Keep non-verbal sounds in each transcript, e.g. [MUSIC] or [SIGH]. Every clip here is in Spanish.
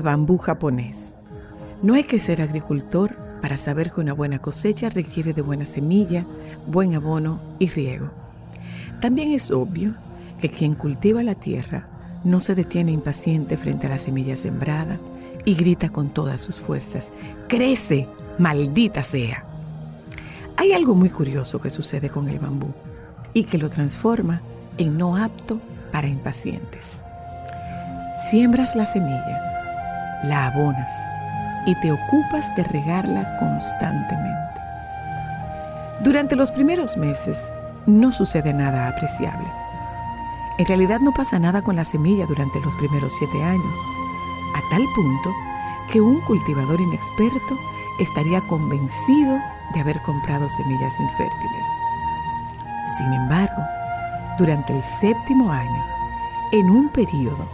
Bambú japonés. No hay que ser agricultor para saber que una buena cosecha requiere de buena semilla, buen abono y riego. También es obvio que quien cultiva la tierra no se detiene impaciente frente a la semilla sembrada y grita con todas sus fuerzas, crece, maldita sea. Hay algo muy curioso que sucede con el bambú y que lo transforma en no apto para impacientes. Siembras la semilla, la abonas y te ocupas de regarla constantemente. Durante los primeros meses no sucede nada apreciable. En realidad no pasa nada con la semilla durante los primeros siete años, a tal punto que un cultivador inexperto estaría convencido de haber comprado semillas infértiles. Sin embargo, durante el séptimo año, en un periodo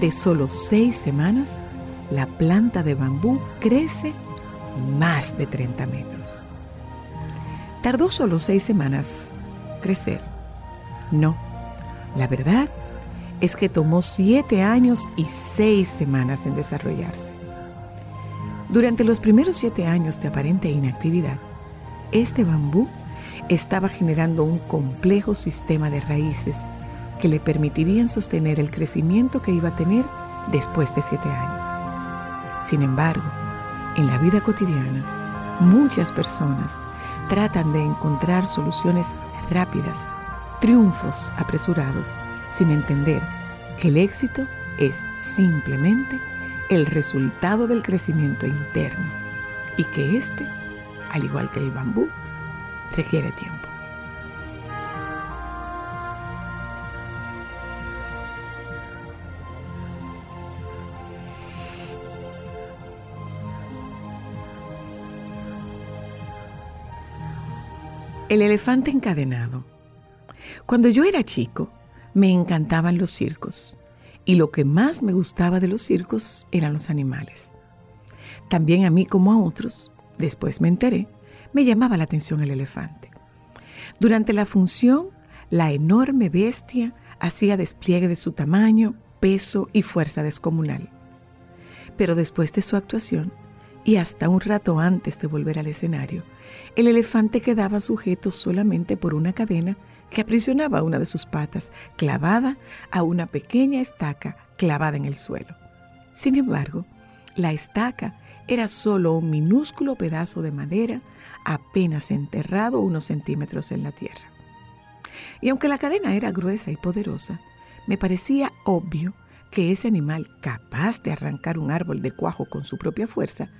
de solo seis semanas, la planta de bambú crece más de 30 metros. ¿Tardó solo seis semanas crecer? No, la verdad es que tomó siete años y seis semanas en desarrollarse. Durante los primeros siete años de aparente inactividad, este bambú estaba generando un complejo sistema de raíces que le permitirían sostener el crecimiento que iba a tener después de siete años. Sin embargo, en la vida cotidiana, muchas personas tratan de encontrar soluciones rápidas, triunfos apresurados, sin entender que el éxito es simplemente el resultado del crecimiento interno y que éste, al igual que el bambú, requiere tiempo. El elefante encadenado. Cuando yo era chico, me encantaban los circos y lo que más me gustaba de los circos eran los animales. También a mí como a otros, después me enteré, me llamaba la atención el elefante. Durante la función, la enorme bestia hacía despliegue de su tamaño, peso y fuerza descomunal. Pero después de su actuación, y hasta un rato antes de volver al escenario, el elefante quedaba sujeto solamente por una cadena que aprisionaba una de sus patas, clavada a una pequeña estaca clavada en el suelo. Sin embargo, la estaca era solo un minúsculo pedazo de madera apenas enterrado unos centímetros en la tierra. Y aunque la cadena era gruesa y poderosa, me parecía obvio que ese animal capaz de arrancar un árbol de cuajo con su propia fuerza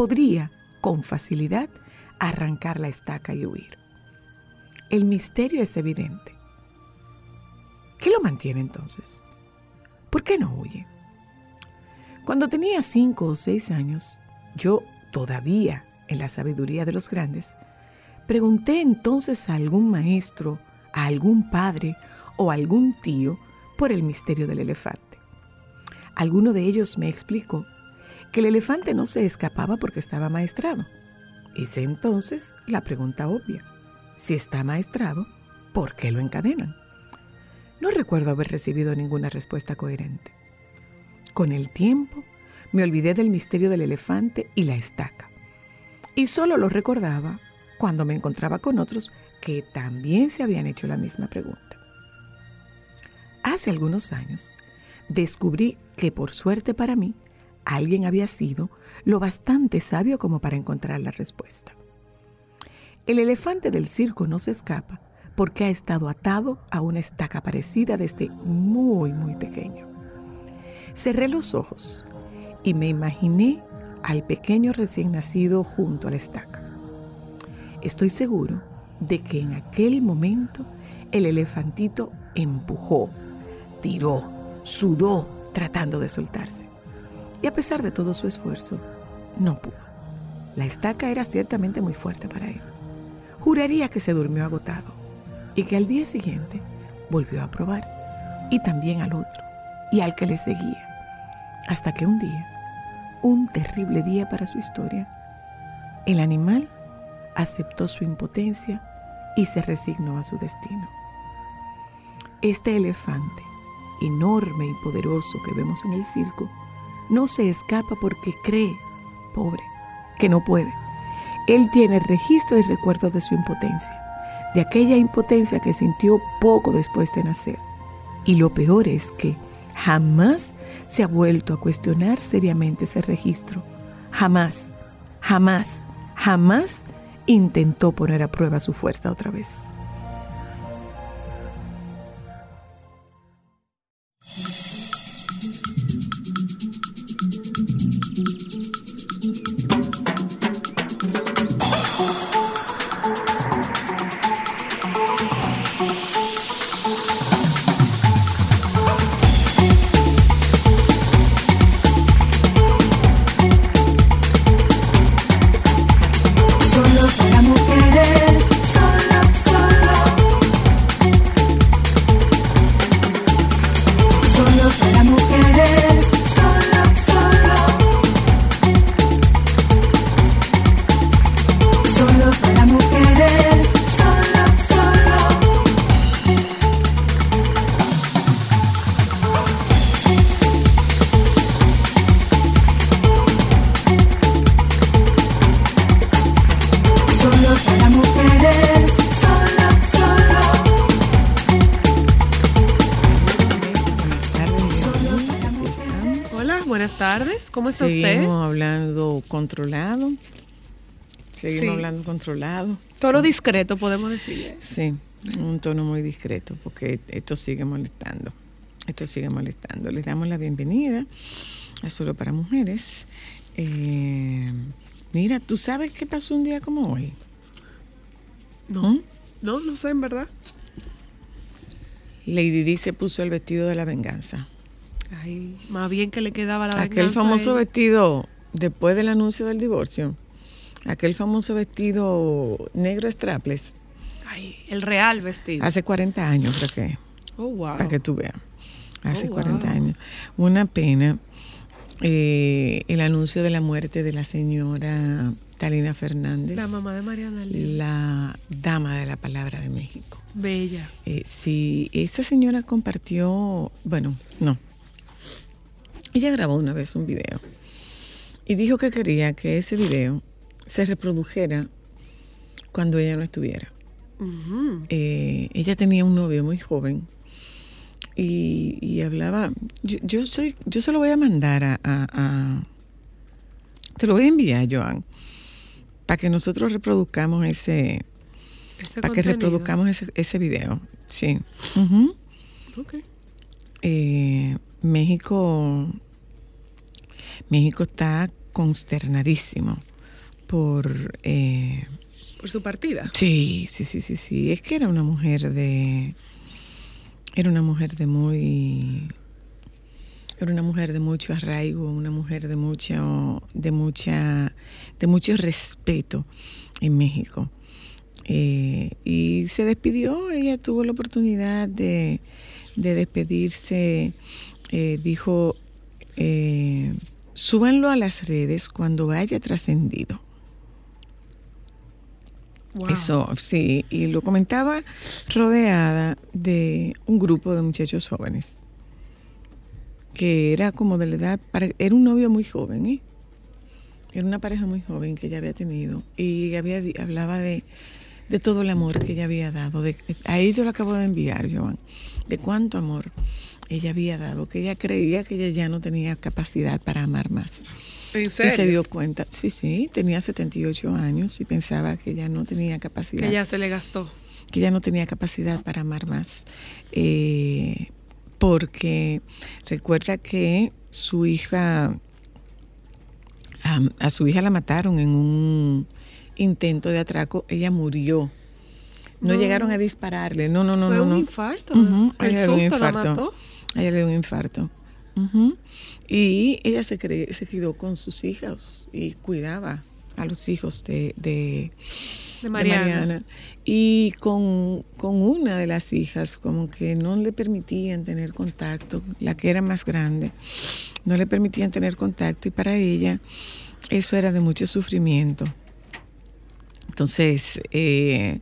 podría, con facilidad, arrancar la estaca y huir. El misterio es evidente. ¿Qué lo mantiene entonces? ¿Por qué no huye? Cuando tenía cinco o seis años, yo todavía en la sabiduría de los grandes, pregunté entonces a algún maestro, a algún padre o algún tío por el misterio del elefante. Alguno de ellos me explicó que el elefante no se escapaba porque estaba maestrado. Hice entonces la pregunta obvia. Si está maestrado, ¿por qué lo encadenan? No recuerdo haber recibido ninguna respuesta coherente. Con el tiempo, me olvidé del misterio del elefante y la estaca. Y solo lo recordaba cuando me encontraba con otros que también se habían hecho la misma pregunta. Hace algunos años, descubrí que por suerte para mí, alguien había sido lo bastante sabio como para encontrar la respuesta. El elefante del circo no se escapa porque ha estado atado a una estaca parecida desde muy, muy pequeño. Cerré los ojos y me imaginé al pequeño recién nacido junto a la estaca. Estoy seguro de que en aquel momento el elefantito empujó, tiró, sudó tratando de soltarse. Y a pesar de todo su esfuerzo, no pudo. La estaca era ciertamente muy fuerte para él. Juraría que se durmió agotado y que al día siguiente volvió a probar, y también al otro, y al que le seguía, hasta que un día, un terrible día para su historia, el animal aceptó su impotencia y se resignó a su destino. Este elefante, enorme y poderoso que vemos en el circo, no se escapa porque cree, pobre, que no puede. Él tiene registro y recuerdo de su impotencia, de aquella impotencia que sintió poco después de nacer. Y lo peor es que jamás se ha vuelto a cuestionar seriamente ese registro. Jamás, jamás, jamás intentó poner a prueba su fuerza otra vez. Controlado. Todo discreto, podemos decir. Sí, un tono muy discreto porque esto sigue molestando. Esto sigue molestando. Les damos la bienvenida a Solo para Mujeres. Eh, mira, ¿tú sabes qué pasó un día como hoy? No, ¿Mm? no, no sé, en verdad. Lady Di se puso el vestido de la venganza. Ay, más bien que le quedaba la Aquel venganza famoso a él. vestido después del anuncio del divorcio. Aquel famoso vestido negro strapless. Ay, el real vestido. Hace 40 años creo que. Oh, wow. para que tú veas. Hace Oh, 40 wow. años. Una pena eh, el anuncio de la muerte de la señora Talina Fernández, La mamá de Mariana la dama de la palabra de México. Bella. Eh, si esa señora compartió, bueno, no. Ella grabó una vez un video y dijo que quería que ese video se reprodujera cuando ella no estuviera. Eh, ella tenía un novio muy joven y, y hablaba, yo, yo soy, yo se lo voy a mandar a, a- a- te lo voy a enviar, Joan, para que nosotros reproduzcamos ese, para que reproduzcamos ese, ese video, sí. Ok. Eh, México, México está consternadísimo por eh, Por su partida. Sí, sí, sí, sí, sí. Es que era una mujer de. Era una mujer de muy. Era una mujer de mucho arraigo, una mujer de mucho, de mucha, de mucho respeto en México. Eh, y se despidió, ella tuvo la oportunidad de, de despedirse, eh, dijo, eh, súbanlo a las redes cuando haya trascendido. Eso, sí, y lo comentaba rodeada de un grupo de muchachos jóvenes, que era como de la edad, era un novio muy joven, ¿eh? Era una pareja muy joven que ella había tenido y había, hablaba de, de todo el amor que ella había dado. Ahí yo lo acabo de enviar, Joan, de cuánto amor ella había dado, que ella creía que ella ya no tenía capacidad para amar más. ¿En Y se dio cuenta, sí, sí, tenía 78 años y pensaba que ya no tenía capacidad, Que ya se le gastó. que ya no tenía capacidad para amar más. Eh, porque recuerda que su hija, a, a su hija la mataron en un intento de atraco, ella murió No, No. llegaron a dispararle. No, no, no, Fue no. un infarto. Ujú, a El ella dio un susto la mató. Ella le dio un infarto. Y ella se, cre- se quedó con sus hijos y cuidaba a los hijos de, de, De de Mariana. Y con, con una de las hijas, como que no le permitían tener contacto, la que era más grande, no le permitían tener contacto y para ella eso era de mucho sufrimiento. Entonces, eh,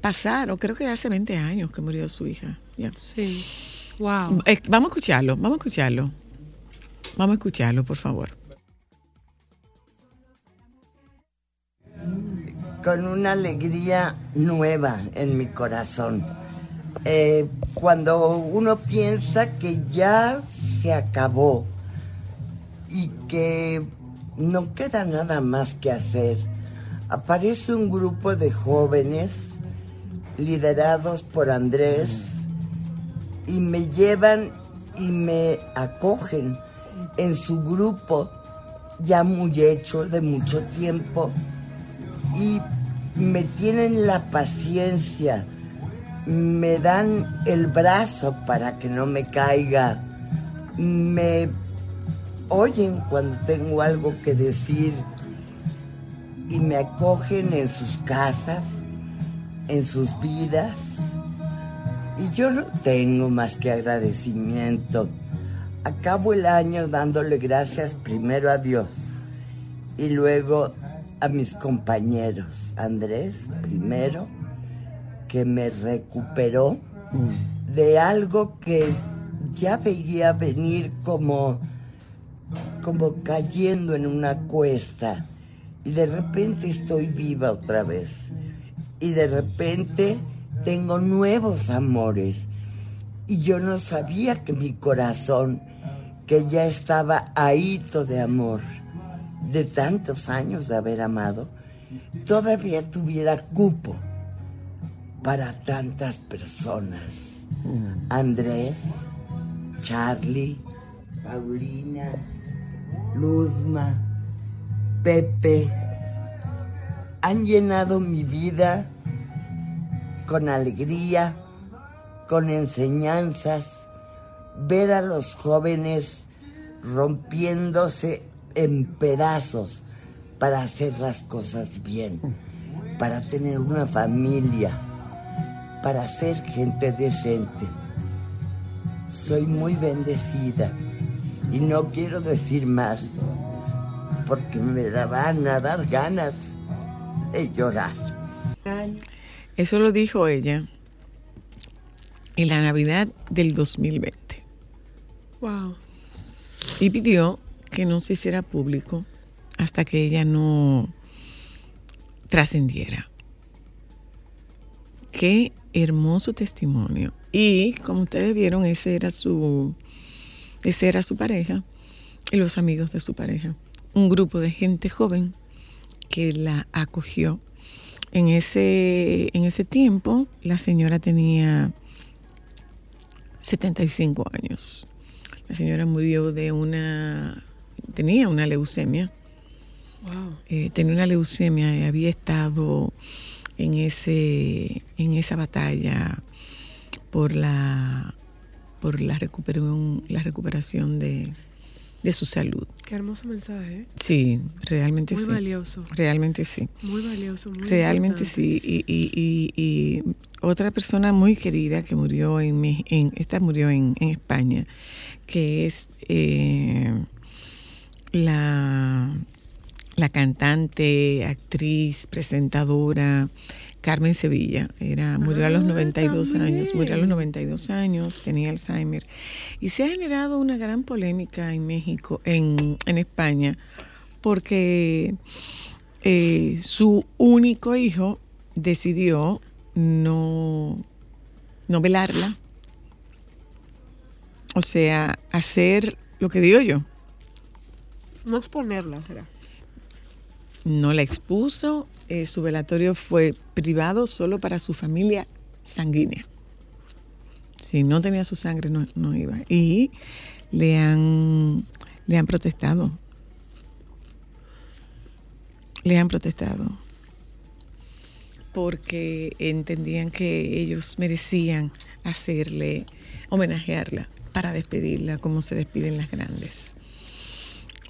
pasaron, creo que hace 20 años que murió su hija. ya. Sí. Wow. Eh, vamos a escucharlo, vamos a escucharlo. Vamos a escucharlo, por favor. con una alegría nueva en mi corazón. Eh, cuando uno piensa que ya se acabó y que no queda nada más que hacer, aparece un grupo de jóvenes liderados por Andrés y me llevan y me acogen en su grupo ya muy hecho de mucho tiempo y me tienen la paciencia, me dan el brazo para que no me caiga, me oyen cuando tengo algo que decir y me acogen en sus casas, en sus vidas. Y yo no tengo más que agradecimiento. Acabo el año dándole gracias primero a Dios y luego a mis compañeros. Andrés, primero, que me recuperó de algo que ya veía venir como, como cayendo en una cuesta. Y de repente estoy viva otra vez. Y de repente tengo nuevos amores. Y yo no sabía que mi corazón, que ya estaba ahito de amor, de tantos años de haber amado, todavía tuviera cupo para tantas personas. Andrés, Charlie, Paulina, Luzma, Pepe, han llenado mi vida con alegría, con enseñanzas, ver a los jóvenes rompiéndose en pedazos para hacer las cosas bien, para tener una familia, para ser gente decente. Soy muy bendecida y no quiero decir más porque me da- van a dar ganas de llorar. Eso lo dijo ella en la Navidad del 2020 Wow. y pidió que no se hiciera público hasta que ella no trascendiera. Qué hermoso testimonio. Y como ustedes vieron, ese era su ese era su pareja y los amigos de su pareja. Un grupo de gente joven que la acogió. En ese, en ese tiempo, la señora tenía 75 años. La señora murió de una, tenía una leucemia, Wow. eh, tenía una leucemia y había estado en, ese, en esa batalla por la, por la recuperación, la recuperación de, de su salud. Qué hermoso mensaje. ¿eh? Sí, realmente Muy sí. valioso. Realmente sí. Muy valioso. Muy Realmente importante. sí. Y, y- y- y otra persona muy querida que murió en, esta murió en, en España, que es eh, la, la cantante, actriz, presentadora Carmen Sevilla. Era, murió a los Ah, 92 años, murió a los también. 92 años, tenía Alzheimer. Y se ha generado una gran polémica en México, en, en España, porque eh, su único hijo decidió no, no velarla. O sea, hacer lo que digo yo. No exponerla. No la expuso. Eh, su velatorio fue privado solo para su familia sanguínea. Si no tenía su sangre, no, no iba. Y le han, le han protestado. Le han protestado. porque entendían que ellos merecían hacerle, homenajearla para despedirla como se despiden las grandes.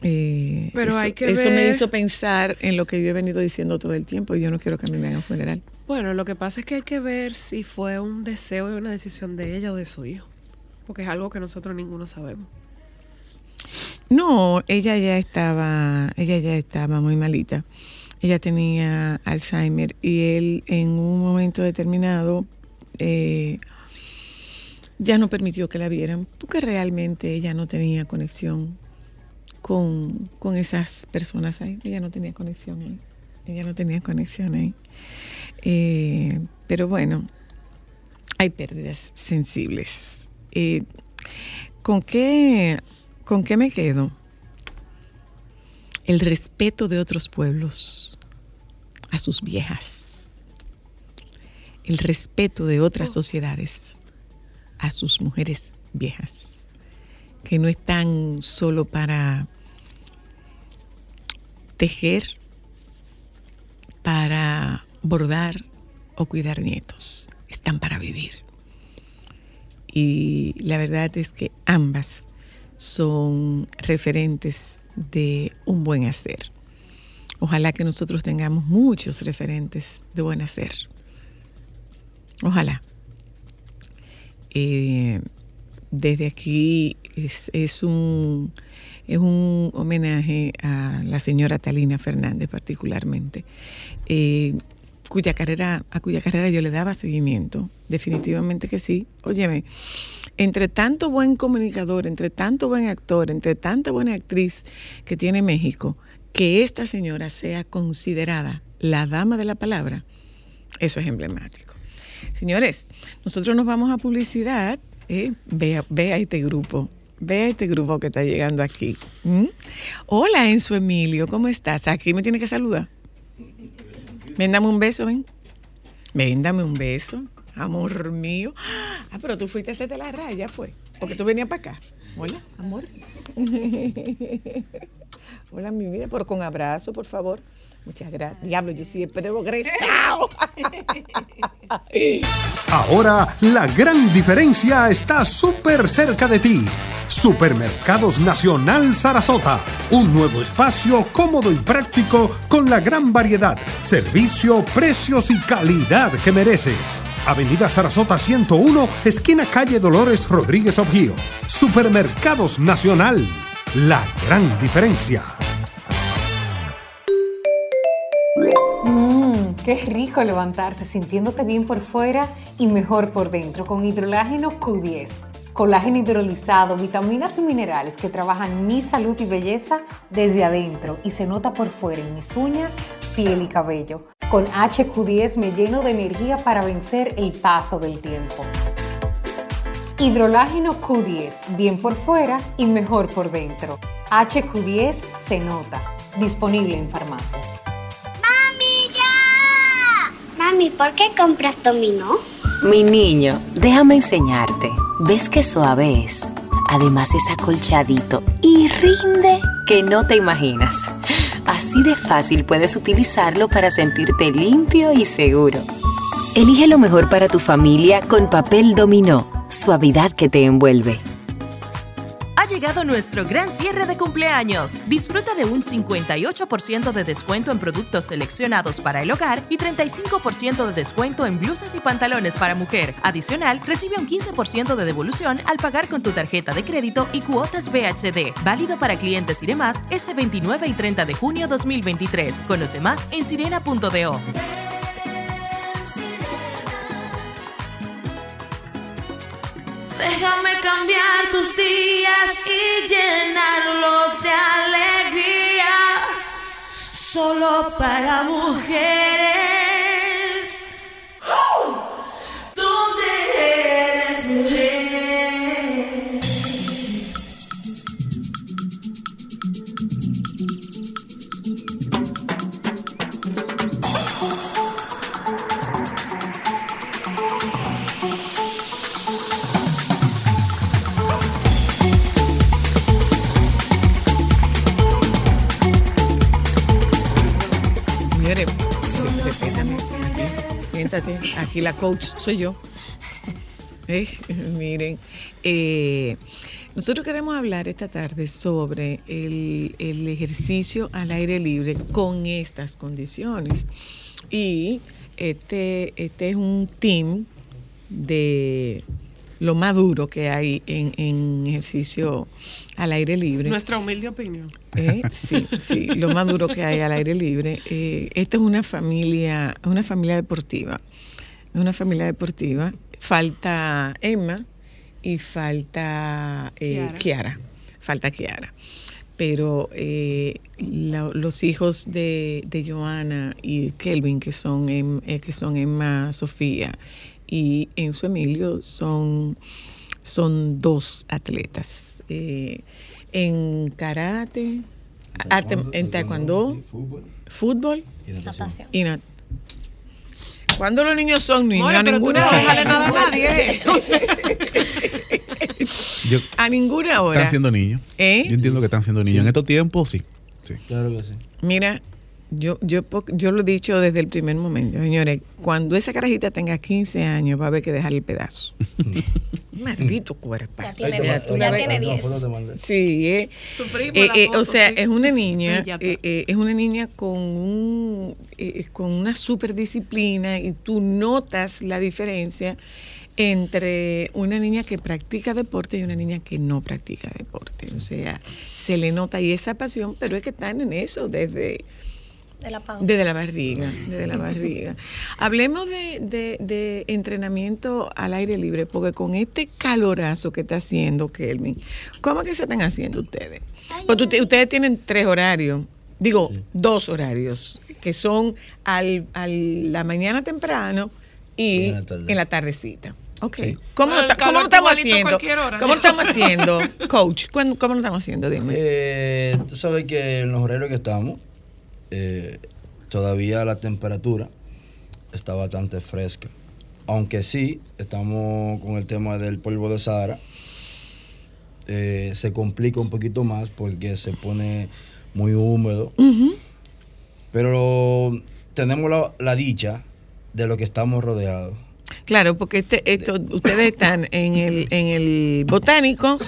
Eh, Pero eso, hay que eso me ver- hizo pensar en lo que yo he venido diciendo todo el tiempo y yo no quiero que a mí me hagan funeral. Bueno, lo que pasa es que hay que ver si fue un deseo y una decisión de ella o de su hijo. Porque es algo que nosotros ninguno sabemos. No, ella ya estaba, ella ya estaba muy malita. Ella tenía Alzheimer y él en un momento determinado eh, ya no permitió que la vieran porque realmente ella no tenía conexión con, con esas personas ahí. Ella no tenía conexión ahí. Ella no tenía conexión ahí. Eh, pero bueno, hay pérdidas sensibles. Eh, ¿Con qué, ¿Con qué me quedo? El respeto de otros pueblos a sus viejas. El respeto de otras sociedades a sus mujeres viejas. Que no están solo para tejer, para bordar o cuidar nietos. Están para vivir. Y la verdad es que ambas son referentes de un buen hacer. Ojalá que nosotros tengamos muchos referentes de buen hacer. Ojalá. Eh, desde aquí es, es un, es un homenaje a la señora Talina Fernández particularmente, eh, cuya carrera, a cuya carrera yo le daba seguimiento, definitivamente que sí. Óyeme, entre tanto buen comunicador, entre tanto buen actor, entre tanta buena actriz que tiene México, que esta señora sea considerada la dama de la palabra, eso es emblemático. Señores, nosotros nos vamos a publicidad. ¿eh? Ve, ve a este grupo. Ve este grupo que está llegando aquí. ¿Mm? Hola, Enzo Emilio, ¿cómo estás? Aquí me tiene que saludar. Ven, dame un beso, ven. Ven, dame un beso, amor mío. Ah, pero tú fuiste a hacerte la raya, fue. Porque tú venías para acá. Hola, amor. [LAUGHS] Hola, mi vida, pero con abrazo, por favor. Muchas gracias. Diablo, yo sí he progresado. [LAUGHS] Ahora la gran diferencia está súper cerca de ti. Supermercados Nacional Sarasota. Un nuevo espacio cómodo y práctico con la gran variedad, servicio, precios y calidad que mereces. Avenida Sarasota 101, esquina calle Dolores Rodríguez Objío. Supermercados Nacional. La gran diferencia. Mmm, qué rico levantarse sintiéndote bien por fuera y mejor por dentro con hidrolágeno Q10. Colágeno hidrolizado, vitaminas y minerales que trabajan mi salud y belleza desde adentro y se nota por fuera en mis uñas, piel y cabello. Con HQ10 me lleno de energía para vencer el paso del tiempo. Hidrolágeno Q10, bien por fuera y mejor por dentro. HQ10 se nota. Disponible en farmacias. ¡Mami, ya! Mami, ¿por qué compras dominó? Mi niño, déjame enseñarte. ¿Ves qué suave es? Además es acolchadito y rinde que no te imaginas. Así de fácil puedes utilizarlo para sentirte limpio y seguro. Elige lo mejor para tu familia con papel dominó, suavidad que te envuelve. Ha llegado nuestro gran cierre de cumpleaños. Disfruta de un 58% de descuento en productos seleccionados para el hogar y 35% de descuento en blusas y pantalones para mujer. Adicional, recibe un 15% de devolución al pagar con tu tarjeta de crédito y cuotas VHD. Válido para clientes y demás este 29 y 30 de junio 2023. Conoce más en sirena.do. Déjame cambiar tus días y llenarlos de alegría. Solo para mujeres. ¿Dónde eres mujer? Aquí la coach soy yo. [LAUGHS] Eh, Miren, eh, nosotros queremos hablar esta tarde sobre el, el ejercicio al aire libre con estas condiciones. Y este, este es un team de lo más duro que hay en, en ejercicio al aire libre. Nuestra humilde opinión. Eh, sí, sí, lo más duro que hay al aire libre. Esta es una familia, una familia deportiva. Es una familia deportiva. Falta Emma y falta eh, Kiara. Kiara. Falta Kiara. Pero eh, la- los hijos de, de Joana y Kelvin, que son, Em- eh, que son Emma Sofía y Enzo Emilio, son, son dos atletas. Eh, en karate, arte, en taekwondo, fútbol, Natación. y nat- ¿Cuándo los niños son niños? More, a ninguna hora. nada a nadie. [LAUGHS] Yo- A ninguna hora. están siendo niños. ¿Eh? Yo entiendo que están siendo niños. En estos tiempos, sí. sí. Claro que sí. Mira, yo, yo, po- yo lo he dicho desde el primer momento, señores, cuando esa carajita tenga 15 años va a haber que dejar el pedazo. [LAUGHS] Maldito cuerpazo. Ya tiene O sea, diez, tú ya la tiene ves- diez. Sí, eh, Sufrimos eh, eh, foto, o sea, sí. es una niña, eh, eh, es una niña con un, eh, con una super disciplina y tú notas la diferencia entre una niña que practica deporte y una niña que no practica deporte. O sea, se le nota y esa pasión, pero es que están en eso desde, De la panza. desde la barriga, desde la barriga. [LAUGHS] Hablemos de, de- de entrenamiento al aire libre, porque con este calorazo que está haciendo Kelvin, ¿cómo que se están haciendo ustedes? Porque ustedes tienen tres horarios, digo, dos horarios, que son al, al- la mañana temprano y en la tarde. en la tardecita. Ok. Sí. ¿Cómo, lo cómo estamos haciendo? cualquier hora. ¿Cómo lo estamos haciendo, [LAUGHS] coach? ¿Cuándo- ¿Cómo lo estamos haciendo? Dime. Eh, tú sabes que en los horarios que estamos, eh, todavía la temperatura está bastante fresca. Aunque sí, estamos con el tema del polvo de Sahara. eh, se complica un poquito más porque se pone muy húmedo. Pero tenemos la, la dicha de lo que estamos rodeados. Claro, porque este, esto, ustedes están en el, en el botánico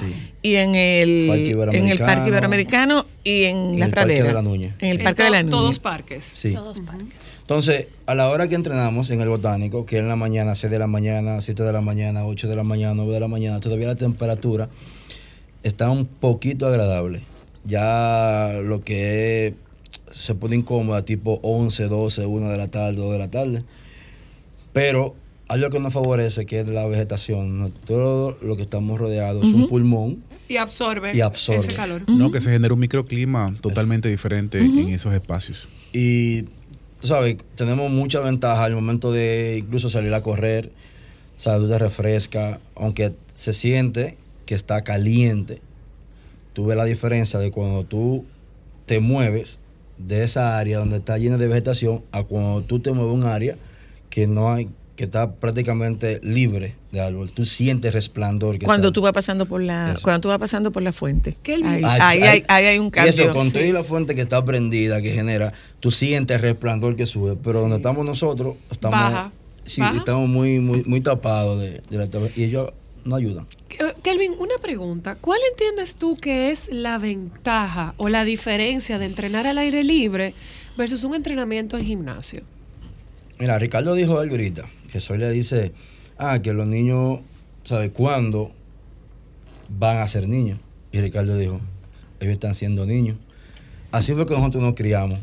y en el, Parque en el parque Iberoamericano y en en la el Parque pradera. de la Nuña. En el En parque de la Nuña. Todos parques. Sí. Todos parques. Entonces, a la hora que entrenamos en el botánico, que es en la mañana, 6 de la mañana, 7 de la mañana, 8 de la mañana, 9 de la mañana, todavía la temperatura está un poquito agradable. Ya lo que es, se pone incómoda, tipo 11, 12, 1 de la tarde, 2 de la tarde. Pero algo que nos favorece, que es la vegetación. Todo lo que estamos rodeados es un pulmón Y absorbe, Y absorbe. ese calor. No, que se genera un microclima totalmente diferente en esos espacios. Y tú sabes, tenemos mucha ventaja al momento de incluso salir a correr. ¿Sabes? Tú te refresca, aunque se siente que está caliente. Tú ves la diferencia de cuando tú te mueves de esa área donde está llena de vegetación a cuando tú te mueves a un área que no hay que está prácticamente libre de árbol. Tú sientes resplandor. Que Cuando sale. tú vas pasando por la, Eso. cuando tú vas pasando por la fuente. Ahí, ahí ay, hay, ahí hay un y cambio. Eso, con Sí. toda la fuente que está prendida, que genera, tú sientes el resplandor que sube. Pero donde estamos nosotros, estamos, Baja. sí, Baja. estamos muy, muy, muy tapados de, de la y ellos no ayudan. Kelvin, una pregunta. ¿Cuál entiendes tú que es la ventaja o la diferencia de entrenar al aire libre versus un entrenamiento en gimnasio? Mira, Ricardo dijo algo ahorita, que Soy le dice, ah, que los niños, ¿sabes cuándo van a ser niños? Y Ricardo dijo, ellos están siendo niños. Así fue que nosotros nos criamos.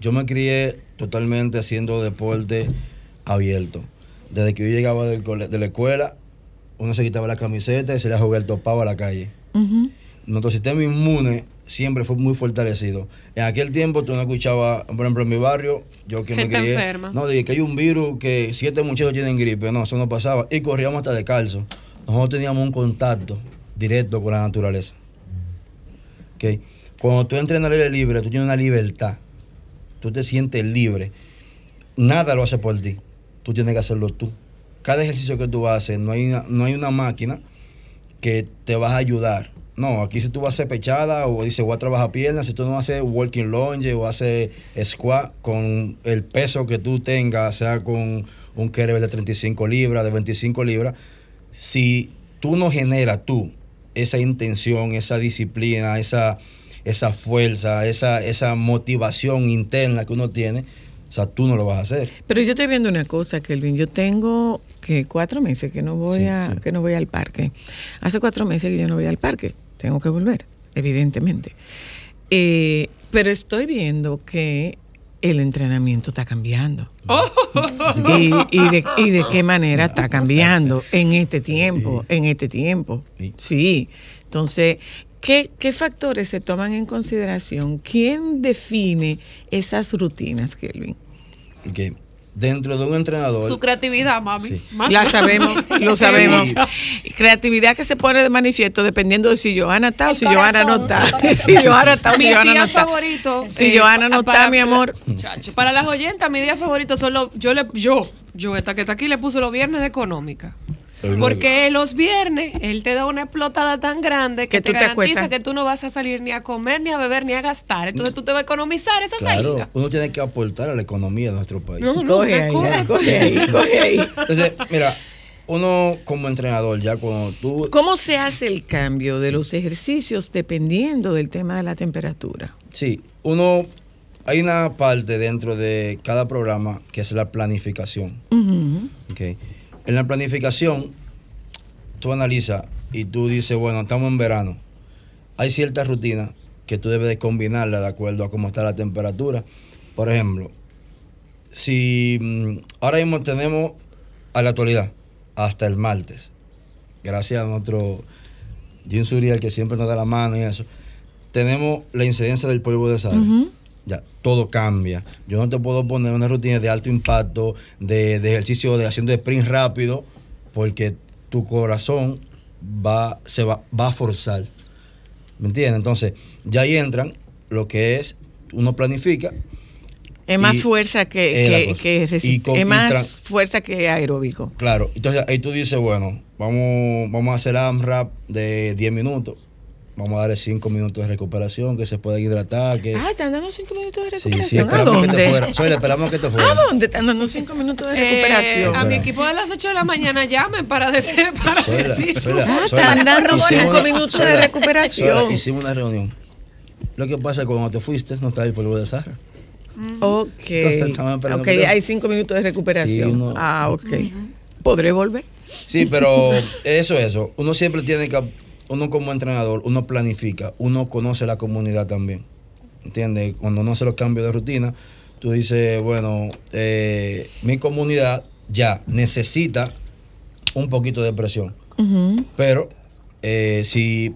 Yo me crié totalmente haciendo deporte abierto. Desde que yo llegaba del cole- de la escuela, uno se quitaba la camiseta y se le a jugar el topado a la calle. Nuestro sistema inmune siempre fue muy fortalecido. En aquel tiempo tú no escuchabas, por ejemplo, en mi barrio, yo que [LAUGHS] me Gente crié, enferma. no, dije que hay un virus que siete muchachos tienen gripe, no, eso no pasaba. Y corríamos hasta descalzo. Nosotros teníamos un contacto directo con la naturaleza. ¿Ok? Cuando tú entrenas al aire libre, tú tienes una libertad. Tú te sientes libre. Nada lo hace por ti. Tú tienes que hacerlo tú. Cada ejercicio que tú haces, no hay una, no hay una máquina que te va a ayudar No, aquí si tú vas a hacer pechada o dice voy a trabajar piernas, si tú no haces walking lunge o haces squat con el peso que tú tengas, sea con un kettlebell de 35 libras, de 25 libras, si tú no generas tú esa intención, esa disciplina, esa, esa fuerza, esa, esa motivación interna que uno tiene, o sea, tú no lo vas a hacer. Pero yo estoy viendo una cosa, Kelvin. Yo tengo que cuatro meses que no voy Sí, a, sí. que no voy al parque. Hace cuatro meses que yo no voy al parque. Tengo que volver, evidentemente. Eh, pero estoy viendo que el entrenamiento está cambiando. Y, y de, y de qué manera está cambiando en este tiempo, en este tiempo. Sí. Entonces, ¿qué, ¿qué factores se toman en consideración? ¿Quién define esas rutinas, Kelvin? Que dentro de un entrenador, Su creatividad, mami. La sabemos, lo sabemos. Creatividad que se pone de manifiesto dependiendo de si Johanna está o si Johanna no está. [LAUGHS] Si Johanna está o si Johanna no está. favoritos. Si eh, Johanna no está, mi amor. Chacho, para las oyentas, mis días favoritos son los. Yo, le, yo, yo, esta que está aquí, le puse los viernes de económica. Porque los viernes él te da una explotada tan grande que, Que te tú te garantiza acuestas. que tú no vas a salir ni a comer, ni a beber, ni a gastar. Entonces tú te vas a economizar esa claro, salida. uno tiene que aportar a la economía de nuestro país. No, no, Coge ahí, coge [LAUGHS] ahí, coge ahí. Entonces, mira, uno como entrenador, ya cuando tú ¿Cómo se hace el cambio de los ejercicios dependiendo del tema de la temperatura? Sí, uno, hay una parte dentro de cada programa que es la planificación. Ujú. ¿ok? En la planificación, tú analizas y tú dices, bueno, estamos en verano. Hay ciertas rutinas que tú debes de combinarlas de acuerdo a cómo está la temperatura. Por ejemplo, si mm, ahora mismo tenemos a la actualidad, hasta el martes, gracias a nuestro Jim Suriel que siempre nos da la mano y eso, tenemos la incidencia del polvo de sal. Ya, todo cambia. Yo no te puedo poner una rutina de alto impacto, de, de ejercicio, de haciendo sprint rápido, porque tu corazón va, se va, va a forzar. ¿Me entiendes? Entonces, ya ahí entran lo que es, uno planifica. Es más fuerza que, es que, cosa. que resi- Y con- es más fuerza que aeróbico. Claro, entonces ahí tú dices, bueno, vamos, vamos a hacer AMRAP de 10 minutos. Vamos a darle 5 minutos de recuperación, que se pueda hidratar. Que... Ah, están dando cinco minutos de sí, recuperación. sí, ¿A esperamos que te dónde? fuera. Soy, esperamos que te fuera. ¿A dónde están dando cinco minutos de Eh, recuperación? a mi equipo de las 8 de la mañana llamen para [LAUGHS] decir, para Soyla, decir su- Soyla, Ah, Soyla, están dando cinco minutos de recuperación. Hicimos una reunión. Lo que pasa es que cuando te fuiste, no estaba el polvo de Sahara. Ok, [LAUGHS] Entonces, esperando ok, te- hay cinco minutos de recuperación. Sí, uno- Ah, ok. ¿Podré volver? Sí, pero eso, eso. Uno siempre tiene que, uno como entrenador, uno planifica, uno conoce la comunidad también. ¿Entiendes? Cuando uno hace los cambios de rutina, tú dices, bueno, eh, mi comunidad ya necesita un poquito de presión. Pero eh, si,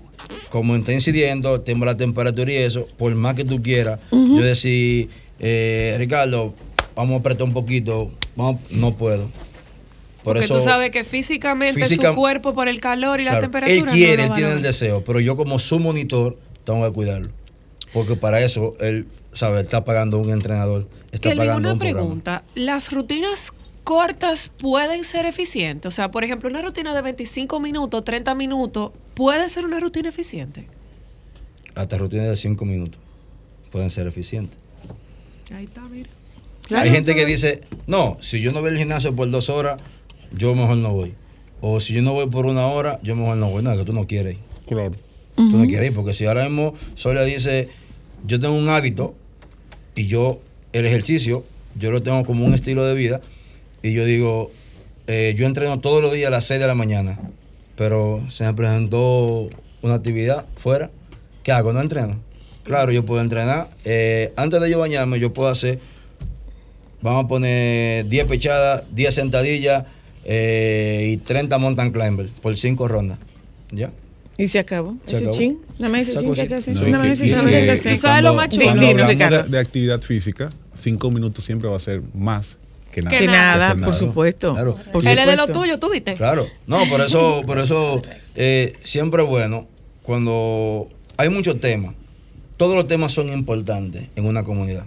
como está incidiendo, tengo la temperatura y eso, por más que tú quieras, yo decir, eh, Ricardo, vamos a apretar un poquito, vamos, no puedo. Por Porque eso, tú sabes que físicamente Física- su cuerpo por el calor y la claro, temperatura. él no quiere, lo él tiene el deseo, pero yo como su monitor tengo que cuidarlo. Porque para eso él, sabe, está pagando un entrenador, está Kelvin, pagando una un programa. pregunta. ¿Las rutinas cortas pueden ser eficientes? O sea, por ejemplo, una rutina de 25 minutos, 30 minutos, ¿puede ser una rutina eficiente? Hasta rutinas de 5 minutos pueden ser eficientes. Ahí está, mira. Hay gente que dice, no, si yo no voy al gimnasio por dos horas, yo mejor no voy. O si yo no voy por una hora, yo mejor no voy. No, es que tú no quieres ir. Claro. Tú no quieres ir, porque si ahora mismo Sonia dice, yo tengo un hábito y yo, el ejercicio, yo lo tengo como un estilo de vida, y yo digo, eh, yo entreno todos los días a las 6 de la mañana, pero se me presentó una actividad fuera, ¿qué hago? ¿No entreno? Claro, yo puedo entrenar. eh, antes de yo bañarme, yo puedo hacer, vamos a poner 10 pechadas, 10 sentadillas eh, y 30 mountain climbers por 5 rondas. ¿Ya? Y se acabó. Se Ese acabó. chin. Nada más ese chin que hay que hacer. No, Nada más ese chin que- hay que hacer. de, de actividad física, cinco minutos siempre va a ser más que nada. Que nada, por supuesto. Claro. Por Él es de lo tuyo, ¿tú viste? Claro, no, por eso, por eso eh, siempre es bueno cuando hay muchos temas. Todos los temas son importantes en una comunidad,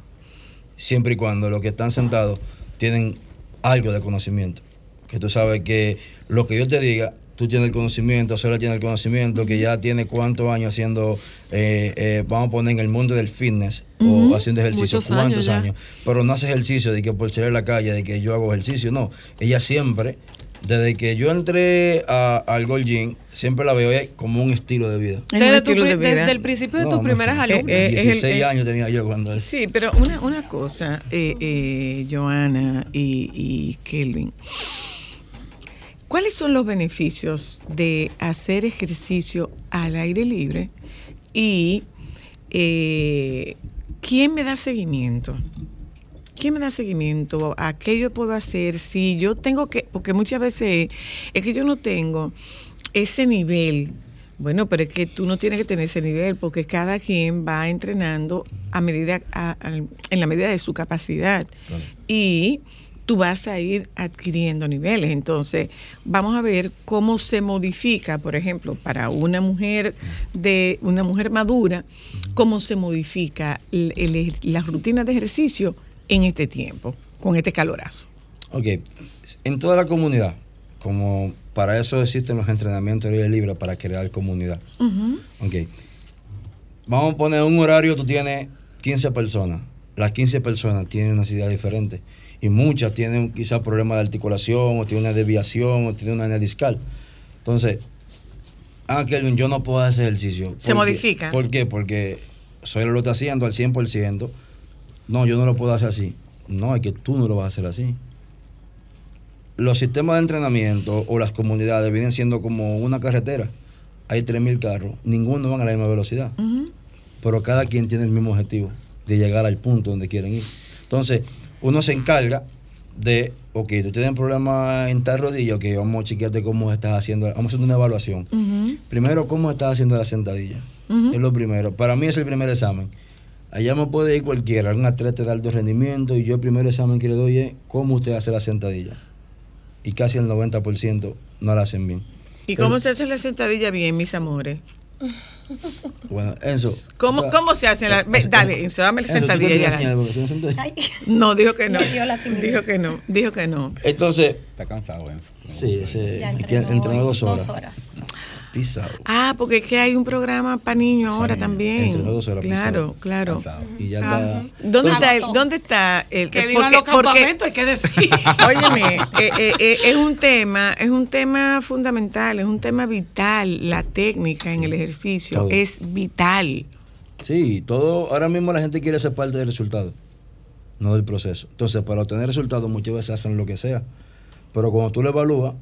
siempre y cuando los que están sentados tienen algo de conocimiento. Que tú sabes que lo que yo te diga tú tienes el conocimiento, Sola tiene el conocimiento, que ya tiene cuántos años haciendo, eh, eh, vamos a poner en el mundo del fitness o haciendo ejercicio, Muchos cuántos años, pero no hace ejercicio de que por salir a la calle, de que yo hago ejercicio, no, ella siempre, desde que yo entré a- al Gold Gym, siempre la veo eh, como un estilo de vida. Desde, tu estilo pri- de vida. desde el principio de No, tus no, primeras alumnas. Eh, eh, es el- 16 es- años tenía yo cuando Sí, pero una, una cosa, eh, eh, Joana y, y Kelvin. ¿Cuáles son los beneficios de hacer ejercicio al aire libre? Y eh, ¿quién me da seguimiento? ¿Quién me da seguimiento? ¿A qué yo puedo hacer? Si yo tengo que, porque muchas veces es que yo no tengo ese nivel. Bueno, pero es que tú no tienes que tener ese nivel porque cada quien va entrenando a medida, a- a- en la medida de su capacidad. Y tú vas a ir adquiriendo niveles. Entonces, vamos a ver cómo se modifica, por ejemplo, para una mujer de una mujer madura, cómo se modifica el- el- la rutina de ejercicio en este tiempo, con este calorazo. Ok, en toda la comunidad, como para eso existen los entrenamientos de libre, para crear comunidad. Ok, vamos a poner un horario, tú tienes 15 personas, las 15 personas tienen una necesidad diferente y muchas tienen quizás problemas de articulación o tienen una desviación o tienen una hernia discal. Entonces, ah, Kelvin, yo no puedo hacer ejercicio. Se modifica. ¿Por qué? Porque soy lo está haciendo al 100%. No, yo no lo puedo hacer así. No, es que tú no lo vas a hacer así. Los sistemas de entrenamiento o las comunidades vienen siendo como una carretera. Hay 3.000 carros, ninguno van a la misma velocidad, pero cada quien tiene el mismo objetivo, de llegar al punto donde quieren ir. Entonces, uno se encarga de, ok, tú tienes un problema en tal rodilla, ok, vamos a chequearte cómo estás haciendo, vamos a hacer una evaluación. Primero, ¿cómo estás haciendo la sentadilla? Es lo primero. Para mí es el primer examen. Allá me puede ir cualquiera, algún atleta de alto rendimiento, y yo el primer examen que le doy es cómo usted hace la sentadilla. Y casi el 90% no la hacen bien. ¿Y cómo se hace la sentadilla bien, mis amores? Bueno, Enzo. ¿Cómo, o sea, cómo se hace la.? ve, dale, Enzo, dame ¿tú sentadilla. no dijo que no. Dijo que no, dijo que no. Entonces, Está cansado, Enzo. sí, ese, Ya que entrenó entrenó hoy dos horas. Dos horas. Ah, porque es que hay un programa para niños ahora también. entrenó dos horas Claro, claro. Cansado. Y ya Ajá. está. ¿Dónde está, el, ¿Dónde está el Que vivan los campamentos, hay que decir. [LAUGHS] Óyeme, eh, eh, eh, es un tema, es un tema fundamental, es un tema vital. La técnica en el ejercicio Todo. es vital. Sí, todo, ahora mismo la gente quiere ser parte del resultado, no del proceso. Entonces, para obtener resultados muchas veces hacen lo que sea. Pero cuando tú lo evalúas,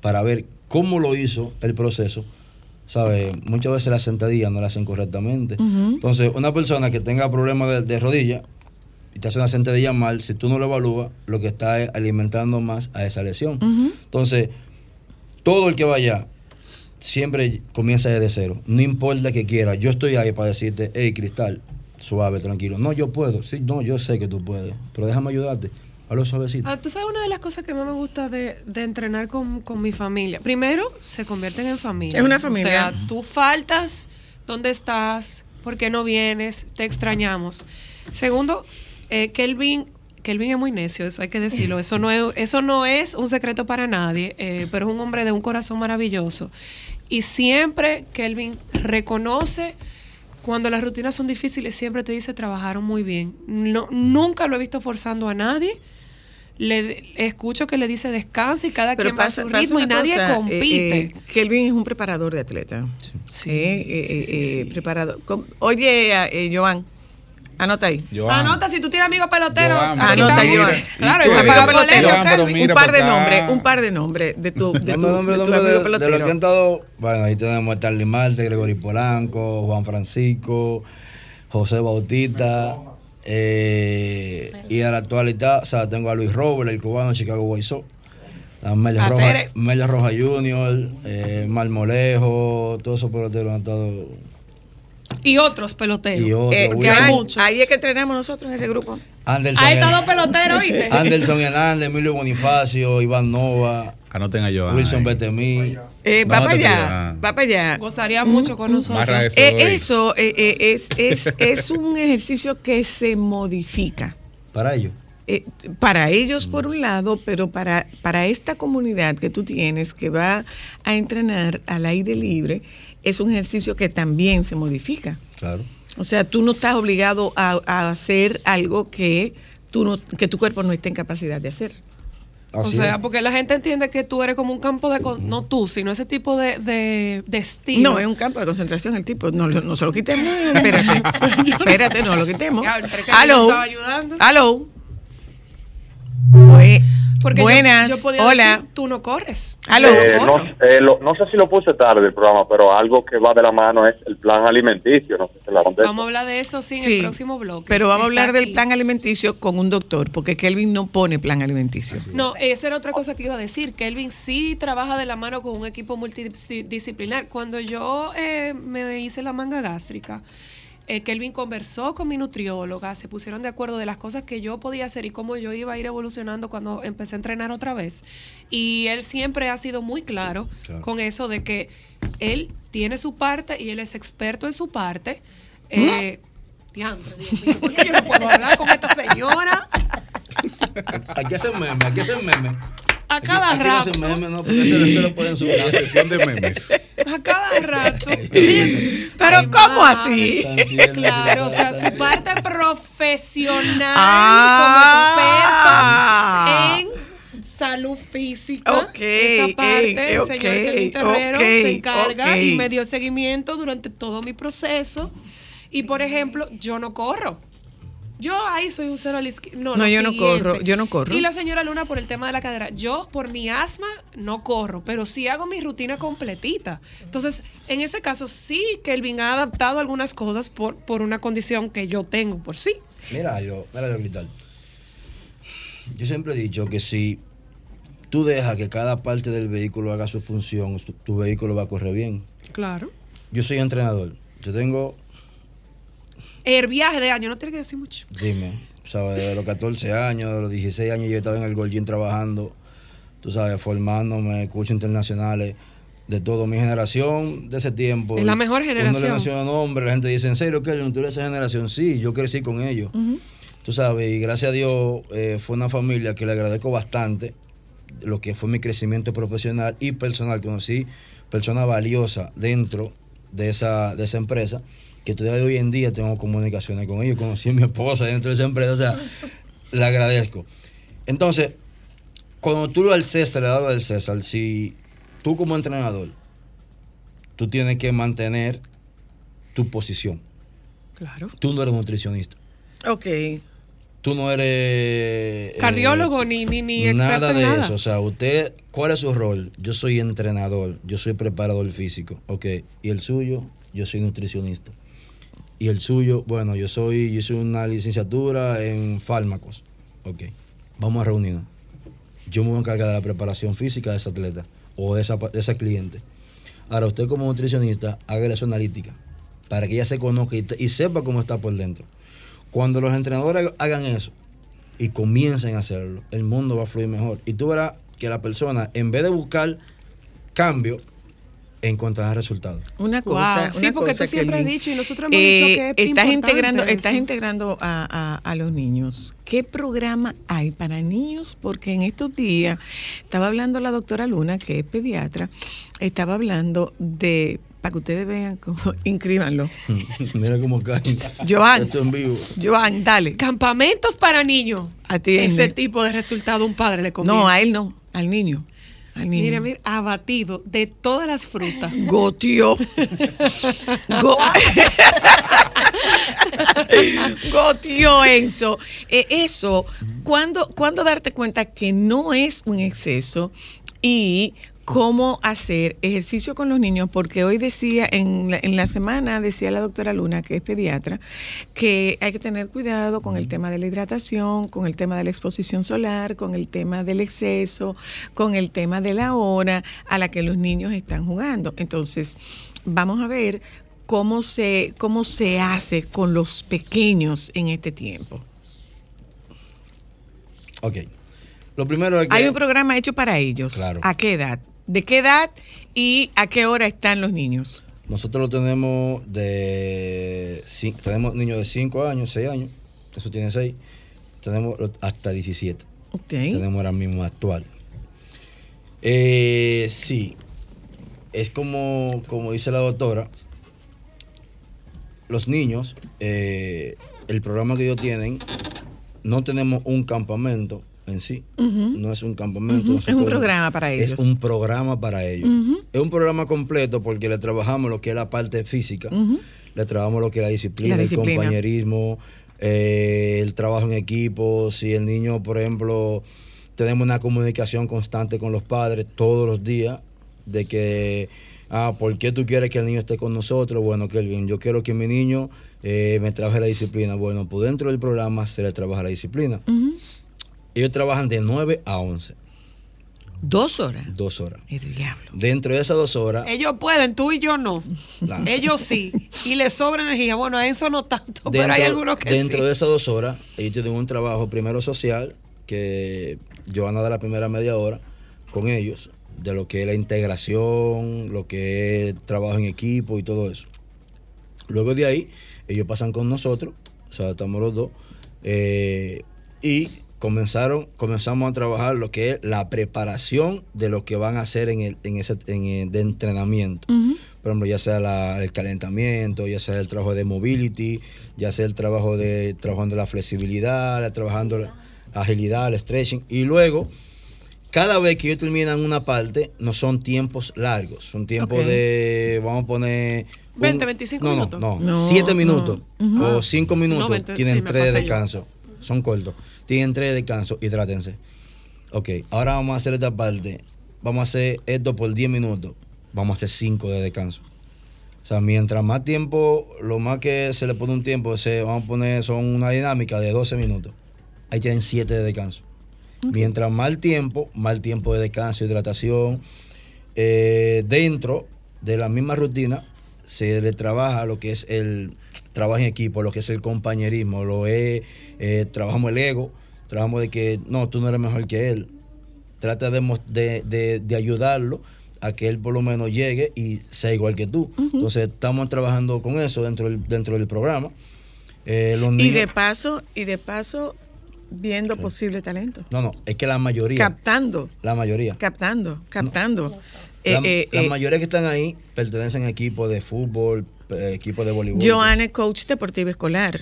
para ver cómo lo hizo el proceso, ¿sabes? Muchas veces las sentadillas no las hacen correctamente. Entonces, una persona que tenga problemas de, de rodilla y te hace una sentadilla mal, si tú no lo evalúas, lo que está es alimentando más a esa lesión. Entonces, todo el que vaya siempre comienza desde cero. No importa que quiera. Yo estoy ahí para decirte, hey, Cristal, suave, tranquilo. No, yo puedo. Sí, no, yo sé que tú puedes. Pero déjame ayudarte. Hazlo suavecito. Ah, Tú sabes una de las cosas que más me gusta de, de entrenar con, con mi familia. Primero, se convierten en familia. Es una familia. O sea, tú faltas, ¿dónde estás? ¿Por qué no vienes? Te extrañamos. Segundo, eh, Kelvin, Kelvin es muy necio, eso hay que decirlo. Eso no es, eso no es un secreto para nadie, eh, pero es un hombre de un corazón maravilloso. Y siempre Kelvin reconoce cuando las rutinas son difíciles, siempre te dice trabajaron muy bien. No, nunca lo he visto forzando a nadie. Le escucho que le dice descansa y cada Pero quien va a pasa, su pasa ritmo y nadie cosa, eh, compite. eh, Kelvin es un preparador de atleta. Sí, eh, eh, eh, preparador. Oye, eh, Joan, anota ahí. Joan. Anota si tú tienes amigos peloteros. Joan, Anota. Joan. Claro, un par de nombres, un par de nombres de tu, de tu, nombre, de tu nombre amigo de, de los pelotero. que han estado. Bueno, ahí tenemos a Stanley Marte, Gregory Polanco, Juan Francisco, José Bautista. Eh, y en la actualidad, o sea, tengo a Luis Robert, el cubano de Chicago White Sox. a Melia Roja. Melia Roja Junior, eh, Marmolejo, todos esos peloteros han estado. Y otros peloteros. Y otros, Eh, ahí es que entrenamos nosotros en ese grupo. Anderson, Ahí está dos peloteros. Anderson Hernández, Emilio Bonifacio, Iván Nova, Anoten a Joan. Wilson. Betemí. Eh, va No, para allá, va para allá. Gozaría mucho con nosotros. Eh, eso eh, eh, es, es, [LAUGHS] es un ejercicio que se modifica. Para ellos. eh, para ellos por un lado, pero para, para esta comunidad que tú tienes que va a entrenar al aire libre, es un ejercicio que también se modifica. Claro. O sea, tú no estás obligado a, a hacer algo que, tú no, que tu cuerpo no esté en capacidad de hacer. O sea, porque la gente entiende que tú eres como un campo de... con- No tú, sino ese tipo de, de, de estilo. No, es un campo de concentración el tipo. No, no se lo quitemos. [LAUGHS] Espérate. Espérate, no lo quitemos. Aló. yo estaba ayudando. Aló. Bue- Porque yo- buenas. yo podía Hola. decir, tú no corres. Aló. Eh, no, eh, lo- no sé si lo puse tarde el programa, pero algo que va de la mano es el plan alimenticio. No sé si la. Vamos a hablar de eso sí en Sí, el próximo bloque. Pero vamos a hablar del plan alimenticio con un doctor, porque Kelvin no pone plan alimenticio. No, esa era otra cosa que iba a decir. Kelvin sí trabaja de la mano con un equipo multidisciplinar. Cuando yo eh, me hice la manga gástrica, eh, Kelvin conversó con mi nutrióloga, se pusieron de acuerdo de las cosas que yo podía hacer y cómo yo iba a ir evolucionando cuando empecé a entrenar otra vez. Y él siempre ha sido muy claro, Claro. con eso de que él tiene su parte y él es experto en su parte. Eh, diantre, Dios mío, ¿por qué yo no puedo hablar con esta señora? Aquí hacen meme, aquí hacen meme. A cada Aquí no rato. hacen meme, no, porque se, se lo pueden subir. La sesión de memes. A cada rato. [LAUGHS] Pero ¿cómo así? Claro, o sea, su parte [LAUGHS] profesional Ah. como experto en salud física. Ok, esa parte, eh, el señor ok, Kelvin Terrero se encarga y me dio seguimiento durante todo mi proceso. Y por ejemplo, yo no corro. Yo ahí soy un cero a la izquierda. No, No, yo no corro, yo no corro. Y la señora Luna por el tema de la cadera. Yo, por mi asma, no corro, pero sí hago mi rutina completita. Entonces, en ese caso, sí, Kelvin ha adaptado algunas cosas por, por una condición que yo tengo por sí. Mira, yo, mira yo, Cristal. Yo siempre he dicho que si tú dejas que cada parte del vehículo haga su función, tu, tu vehículo va a correr bien. Claro. Yo soy entrenador. Yo tengo, El viaje de año, no tiene que decir mucho. dime, ¿sabes? De los 14 años, de los 16 años, yo estaba en el Golgin trabajando, tú sabes, formándome, cursos internacionales, de todo. Mi generación de ese tiempo. Es la mejor Uno le generación. menciona nombre, la gente dice, ¿en serio, Kelvin, tú eres esa generación? Sí, yo crecí con ellos. Tú sabes, y gracias a Dios eh, fue una familia que le agradezco bastante lo que fue mi crecimiento profesional y personal. Conocí personas valiosas dentro de esa, de esa empresa, que todavía hoy en día tengo comunicaciones con ellos. Conocí a mi esposa dentro de esa empresa, o sea, le agradezco. Entonces, cuando tú al César le das del César, si tú como entrenador, tú tienes que mantener tu posición. Claro. Tú no eres nutricionista. Ok. Tú no eres... eh, Cardiólogo ni, ni, ni experto nada de nada. eso. O sea, usted, ¿cuál es su rol? Yo soy entrenador, yo soy preparador físico. Ok. ¿Y el suyo? Yo soy nutricionista. Y el suyo, bueno, yo soy, yo hice una licenciatura en fármacos. Ok. Vamos a reunirnos. Yo me voy a encargar de la preparación física de ese atleta o de esa, de esa cliente. Ahora, usted como nutricionista, hágale su analítica para que ella se conozca y, sepa cómo está por dentro. Cuando los entrenadores hagan eso y comiencen a hacerlo, el mundo va a fluir mejor. Y tú verás que la persona, en vez de buscar cambio, encontrará resultados. Una Wow, cosa, sí, una porque cosa, tú siempre has dicho y nosotros hemos Eh, dicho que es estás integrando, eso. estás integrando a, a- a los niños. ¿Qué programa hay para niños? Porque en estos días estaba hablando la doctora Luna, que es pediatra, estaba hablando de, para que ustedes vean cómo, [LAUGHS] inscríbanlo. [LAUGHS] Mira cómo cae. Joan. Esto en vivo. Joan, dale. Campamentos para niños. Atiende. Ese tipo de resultado un padre le conviene. No, a él no, al niño. Mira, mira, abatido de todas las frutas. [LAUGHS] Gotio. Go- [LAUGHS] Gotio, Enzo. Eh, eso, ¿cuándo, ¿cuándo darte cuenta que no es un exceso? Y cómo hacer ejercicio con los niños, porque hoy decía, en la, en la semana decía la doctora Luna, que es pediatra, que hay que tener cuidado con el tema de la hidratación, con el tema de la exposición solar, con el tema del exceso, con el tema de la hora a la que los niños están jugando. Entonces, vamos a ver cómo se, cómo se hace con los pequeños en este tiempo. Ok. Lo primero es que... Hay un programa hecho para ellos. Claro. ¿A qué edad? ¿De qué edad y a qué hora están los niños? Nosotros lo tenemos de... Tenemos niños de 5 años, 6 años. Eso tiene 6. tenemos hasta 17. Ok. Tenemos ahora mismo actual. Eh, sí, es como, como dice la doctora, los niños, eh, el programa que ellos tienen, no tenemos un campamento en sí, no es un campamento. Es un programa para ellos. Es un programa para ellos. Es un programa completo porque le trabajamos lo que es la parte física, le trabajamos lo que es la disciplina, La disciplina. el compañerismo, eh, el trabajo en equipo. Si el niño, por ejemplo, tenemos una comunicación constante con los padres todos los días de que, ah, ¿por qué tú quieres que el niño esté con nosotros? Bueno, Kelvin, yo quiero que mi niño eh, me trabaje la disciplina. Bueno, pues dentro del programa se le trabaja la disciplina. Ellos trabajan de 9 a 11, Dos horas. dos horas. El diablo. Dentro de esas dos horas, Ellos pueden, tú y yo no. Claro. [LAUGHS] Ellos sí. Y les sobra energía. Bueno, a eso no tanto, pero hay algunos que dentro sí. de esas dos horas, ellos tienen un trabajo primero social, que yo van a dar la primera media hora con ellos, de lo que es la integración, lo que es trabajo en equipo y todo eso. Luego de ahí, ellos pasan con nosotros, o sea, estamos los dos, eh, y comenzaron, comenzamos a trabajar lo que es la preparación de lo que van a hacer en, el, en ese en el- de entrenamiento por ejemplo, ya sea la- el calentamiento, ya sea el trabajo de mobility, ya sea el trabajo de trabajando la flexibilidad, trabajando la agilidad, el stretching, y luego cada vez que ellos terminan una parte, no son tiempos largos, son tiempos de, vamos a poner... 20, 25 no, minutos. No, no, No, 7 no. minutos o 5 minutos, No, 20, tienen sí, me 3 de pasé yo. descanso, son cortos, tienen 3 de descanso, hidrátense. Ok, ahora vamos a hacer esta parte, vamos a hacer esto por 10 minutos, vamos a hacer 5 de descanso. O sea, mientras más tiempo, lo más que se le pone un tiempo, se, vamos a poner, son una dinámica de 12 minutos. Ahí tienen 7 de descanso. Mientras más tiempo, más tiempo de descanso, hidratación. Eh, dentro de la misma rutina se le trabaja lo que es el trabajo en equipo, lo que es el compañerismo, lo es, eh, trabajamos el ego, trabajamos de que no, tú no eres mejor que él. Trata de, de, de- de ayudarlo a que él por lo menos llegue y sea igual que tú. Entonces estamos trabajando con eso dentro del, dentro del programa. Eh, los Y niños- de paso, y de paso, viendo posible talento. no, no, es que la mayoría. Captando, la mayoría. captando, captando. La, Eh, eh, la mayoría que están ahí pertenecen a equipos de fútbol, eh, equipos de voleibol. Joana es coach deportivo escolar.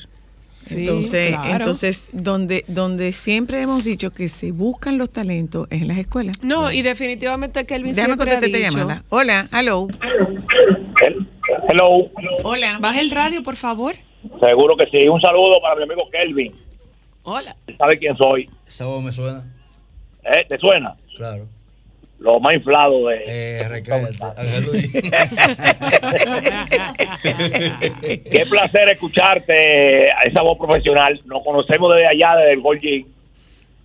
Sí, entonces, claro. entonces donde, donde siempre hemos dicho que se buscan los talentos es en las escuelas. No, y definitivamente Kelvin Déjame contestar esta llamada. Hola, hello. Hello. Hola. Baja el radio, por favor. Seguro que sí. Un saludo para mi amigo Kelvin. Hola. Él sabe quién soy. ¿Esa voz me suena? ¿Eh? ¿Te suena? Claro. Lo más inflado de... Eh. [LAUGHS] Qué placer escucharte, a esa voz profesional. Nos conocemos desde allá, desde el Gold Gym,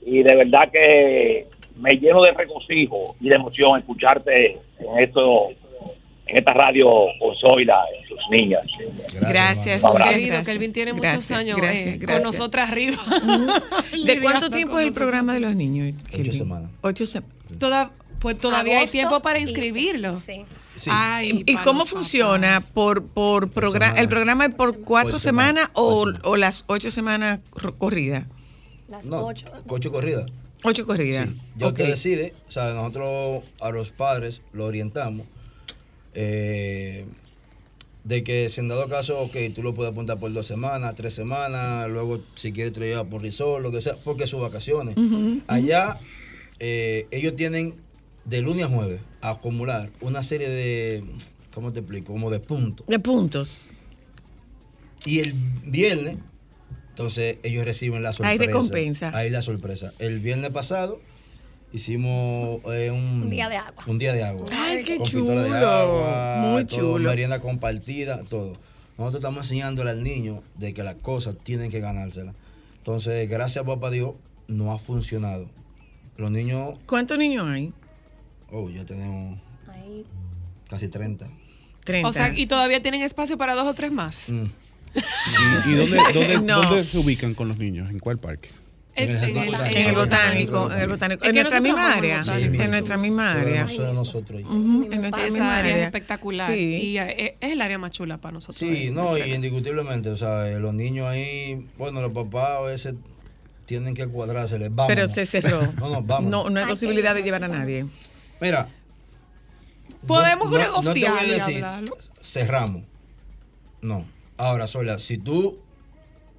y de verdad que me lleno de regocijo y de emoción escucharte en esto, en esta radio con Zoila, en sus niñas. Gracias. Querido, Kelvin tiene muchos años gracias, eh, gracias. con nosotras arriba. ¿De cuánto tiempo es el programa de los niños? Ocho semanas. Ocho semanas. Toda, pues todavía hay tiempo para y- inscribirlo. Sí. Ay, ¿Y cómo funciona? ¿Por, por programa? semana. ¿El programa es por cuatro Por semanas semana, o, semana. o las ocho semanas corridas? Las No, ocho. coche corrida. Ocho corridas. Sí, ya usted decide, o sea, nosotros a los padres lo orientamos eh, de que si en dado caso, ok, tú lo puedes apuntar por dos semanas, tres semanas, luego si quieres te lo llevas por resort, lo que sea, porque sus vacaciones. Allá eh, ellos tienen de lunes a jueves a acumular una serie de, ¿cómo te explico? Como de puntos. De puntos. Y el viernes, entonces ellos reciben la sorpresa. Hay recompensa. Hay la sorpresa. El viernes pasado hicimos eh, un, Un día de agua. Un día de agua. Ay, qué Con pistola de chulo. agua, Muy todo, chulo. Merienda compartida, todo. Nosotros estamos enseñándole al niño de que las cosas tienen que ganárselas. Entonces, gracias a papá Dios, no ha funcionado. Los niños, ¿Cuántos niños hay? Oh, ya tenemos Ahí. casi 30. 30. O sea, y todavía tienen espacio para dos o tres más. Mm. ¿Y, y dónde, [LAUGHS] dónde, No. dónde se ubican con los niños? ¿En cuál parque? En, en el, en el botánico, en el botánico. En nuestra misma área. En nuestra misma área. nosotros. En nuestra misma área es espectacular. Sí. Y eh, es el área más chula para nosotros. Sí, no, y indiscutiblemente, o sea, eh, los niños ahí, bueno, los papás a veces tienen que cuadrársele. Vamos. Pero se cerró. No, no, vamos. No, no hay posibilidad de llevar a nadie. Mira. Podemos no- no- negociar no te voy a y decir, hablarlo. cerramos. No. Ahora, Sola, si tú,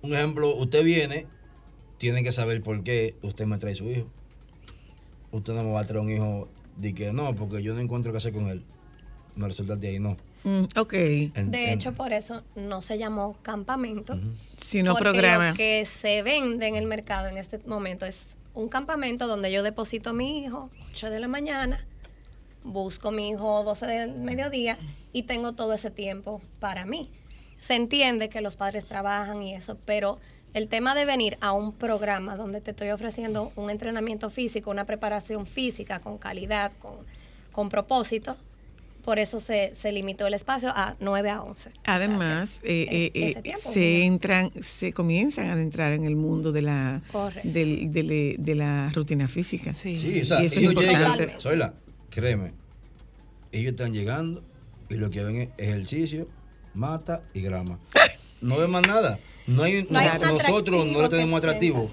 un ejemplo, usted viene, tiene que saber por qué usted me trae su hijo. Usted no me va a traer un hijo de que no, porque yo no encuentro qué hacer con él. Me resulta de ahí, no. Mm, ok. En- De en- hecho, por eso no se llamó campamento. Si no porque programa. Lo que se vende en el mercado en este momento es un campamento donde yo deposito a mi hijo 8 de la mañana, busco a mi hijo 12 del mediodía y tengo todo ese tiempo para mí. Se entiende que los padres trabajan y eso, pero el tema de venir a un programa donde te estoy ofreciendo un entrenamiento físico, una preparación física con calidad, con, con propósito, por eso se, se limitó el espacio a 9 a 11. Además, eh, eh, eh, tiempo, se entran, se comienzan a adentrar en el mundo de la del- de, la rutina física. Sí, o sea, y eso es importante. llegan, Zoila, créeme, ellos están llegando y lo que ven es ejercicio, mata y grama. No ven más nada. No hay, No hay no- nosotros no le tenemos atractivo.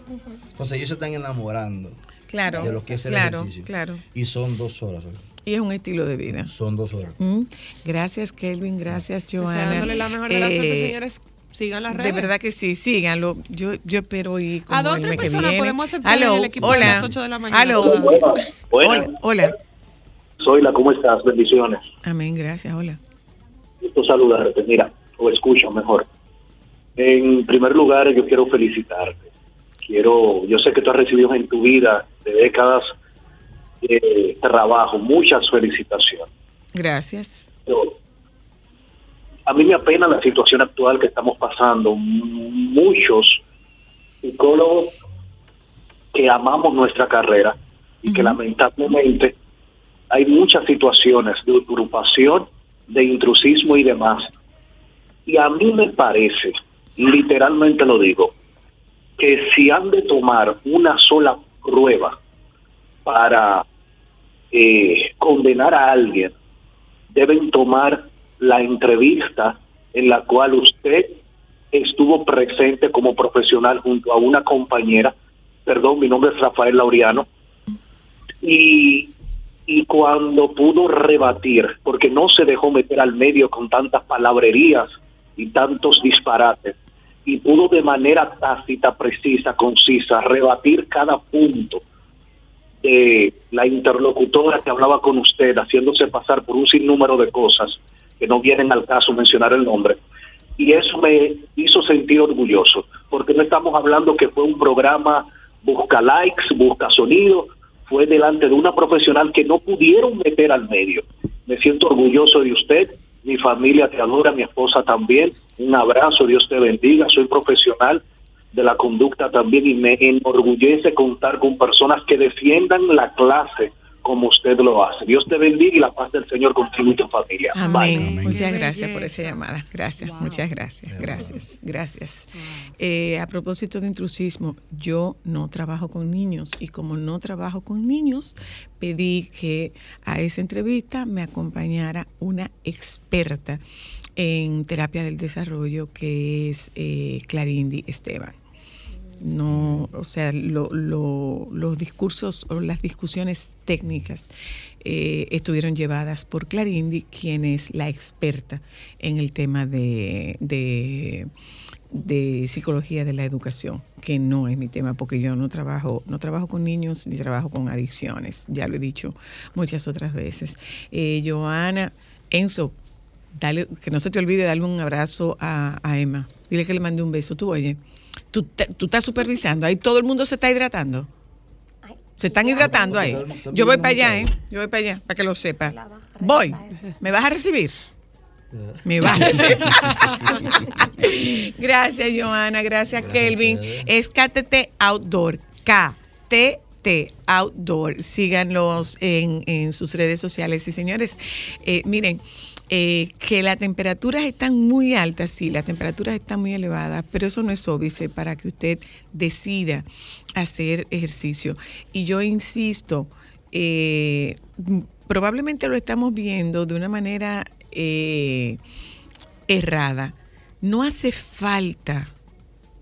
Entonces ellos se están enamorando Claro, de lo que es el claro, ejercicio. claro. Y son dos horas. Y es un estilo de vida. Son dos horas. Mm. Gracias, Kelvin. Gracias, Joana. La mejor de las suerte, Eh, señores. Sigan las De redes. verdad que sí, síganlo. Yo, yo espero ir como A dos o el tres mes que viene. podemos aceptar en el equipo de hola. las 8 de la mañana todavía. Hola, hola. Zoila, ¿cómo estás? Bendiciones. Amén, gracias, hola. Gusto saludarte. Mira, o escucho mejor. En primer lugar, yo quiero felicitarte. Quiero, yo sé que tú has recibido en tu vida de décadas de trabajo, muchas felicitaciones. Gracias. Pero a mí me apena la situación actual que estamos pasando. Muchos psicólogos que amamos nuestra carrera y que lamentablemente hay muchas situaciones de usurpación, de intrusismo y demás. Y a mí me parece, literalmente lo digo, que si han de tomar una sola prueba para eh, condenar a alguien, deben tomar la entrevista en la cual usted estuvo presente como profesional junto a una compañera, perdón, mi nombre es Rafael Laureano, y, y cuando pudo rebatir, porque no se dejó meter al medio con tantas palabrerías y tantos disparates, y pudo de manera tácita, precisa, concisa, rebatir cada punto de la interlocutora que hablaba con usted, haciéndose pasar por un sinnúmero de cosas que no vienen al caso mencionar el nombre. Y eso me hizo sentir orgulloso, porque no estamos hablando que fue un programa busca likes, busca sonido, fue delante de una profesional que no pudieron meter al medio. Me siento orgulloso de usted, mi familia te adora, mi esposa también. Un abrazo, Dios te bendiga, soy profesional de la conducta también y me enorgullece contar con personas que defiendan la clase como usted lo hace. Dios te bendiga y la paz del Señor contigo y tu familia. Amén. Muchas gracias por esa llamada. Gracias, muchas gracias. Gracias, gracias. Eh, a propósito de intrusismo, yo no trabajo con niños y como no trabajo con niños, pedí que a esa entrevista me acompañara una experta en terapia del desarrollo que es eh, Clarindi Esteban no, o sea, lo- lo- los discursos o las discusiones técnicas eh, estuvieron llevadas por Clarindi, quien es la experta en el tema de, de, psicología de la educación, que no es mi tema porque yo no trabajo, no trabajo con niños ni trabajo con adicciones, ya lo he dicho muchas otras veces. Eh, Joana, Enzo, dale, que no se te olvide darle un abrazo a Emma. Dile que le mande un beso. Tú, oye, tú, te- tú estás supervisando. Ahí todo el mundo se está hidratando. Se están hidratando ahí. Yo voy para allá, ¿eh? Yo voy para allá, para que lo sepa. Voy. ¿Me vas a recibir? [LAUGHS] Me vas a recibir. Gracias, Joana. Gracias, Kelvin. Es KTT Outdoor. KTT Outdoor. Síganlos en, en sus redes sociales. Y señores, eh, miren, eh, que las temperaturas están muy altas, sí, las temperaturas están muy elevadas, pero eso no es óbice para que usted decida hacer ejercicio. Y yo insisto, eh, probablemente lo estamos viendo de una manera eh, errada. No hace falta,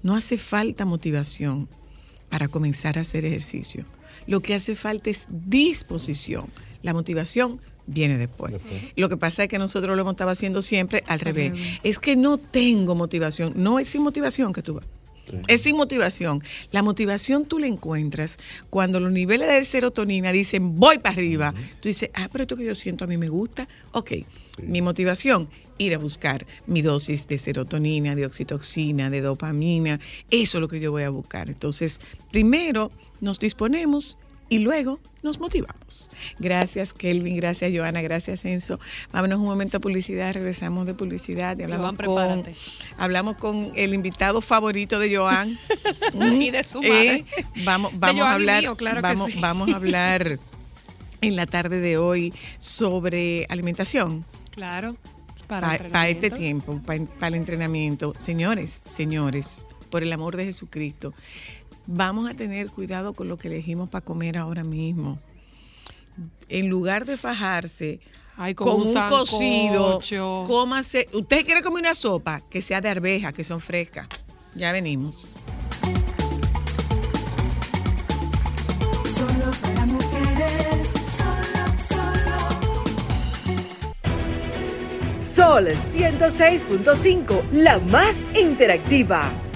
no hace falta motivación para comenzar a hacer ejercicio. Lo que hace falta es disposición. La motivación viene después. Lo que pasa es que nosotros lo hemos estado haciendo siempre al revés. revés. Es que no tengo motivación. No es sin motivación que tú vas. Es sin motivación. La motivación tú la encuentras cuando los niveles de serotonina dicen voy para arriba. Tú dices, ah, pero esto que yo siento a mí me gusta. Ok, mi motivación, ir a buscar mi dosis de serotonina, de oxitoxina, de dopamina. Eso es lo que yo voy a buscar. Entonces, primero nos disponemos y luego nos motivamos. Gracias, Kelvin. Gracias, Joana. Gracias, Enzo. Vámonos un momento a publicidad. Regresamos de publicidad y hablamos, Joan, con, hablamos con el invitado favorito de Joan. [LAUGHS] Y de su madre. vamos De vamos a Joan hablar, mío, claro que vamos, sí. vamos a hablar [LAUGHS] en la tarde de hoy sobre alimentación Claro. Para este tiempo, pa- para, el entrenamiento. Señores, señores, por el amor de Jesucristo, vamos a tener cuidado con lo que elegimos para comer ahora mismo. En lugar de fajarse Ay, con, con un un, cocido, cómase. Usted quiere comer una sopa que sea de arveja, que son frescas. Ya venimos. Solo para mujeres, solo, solo. Sol 106.5, la más interactiva.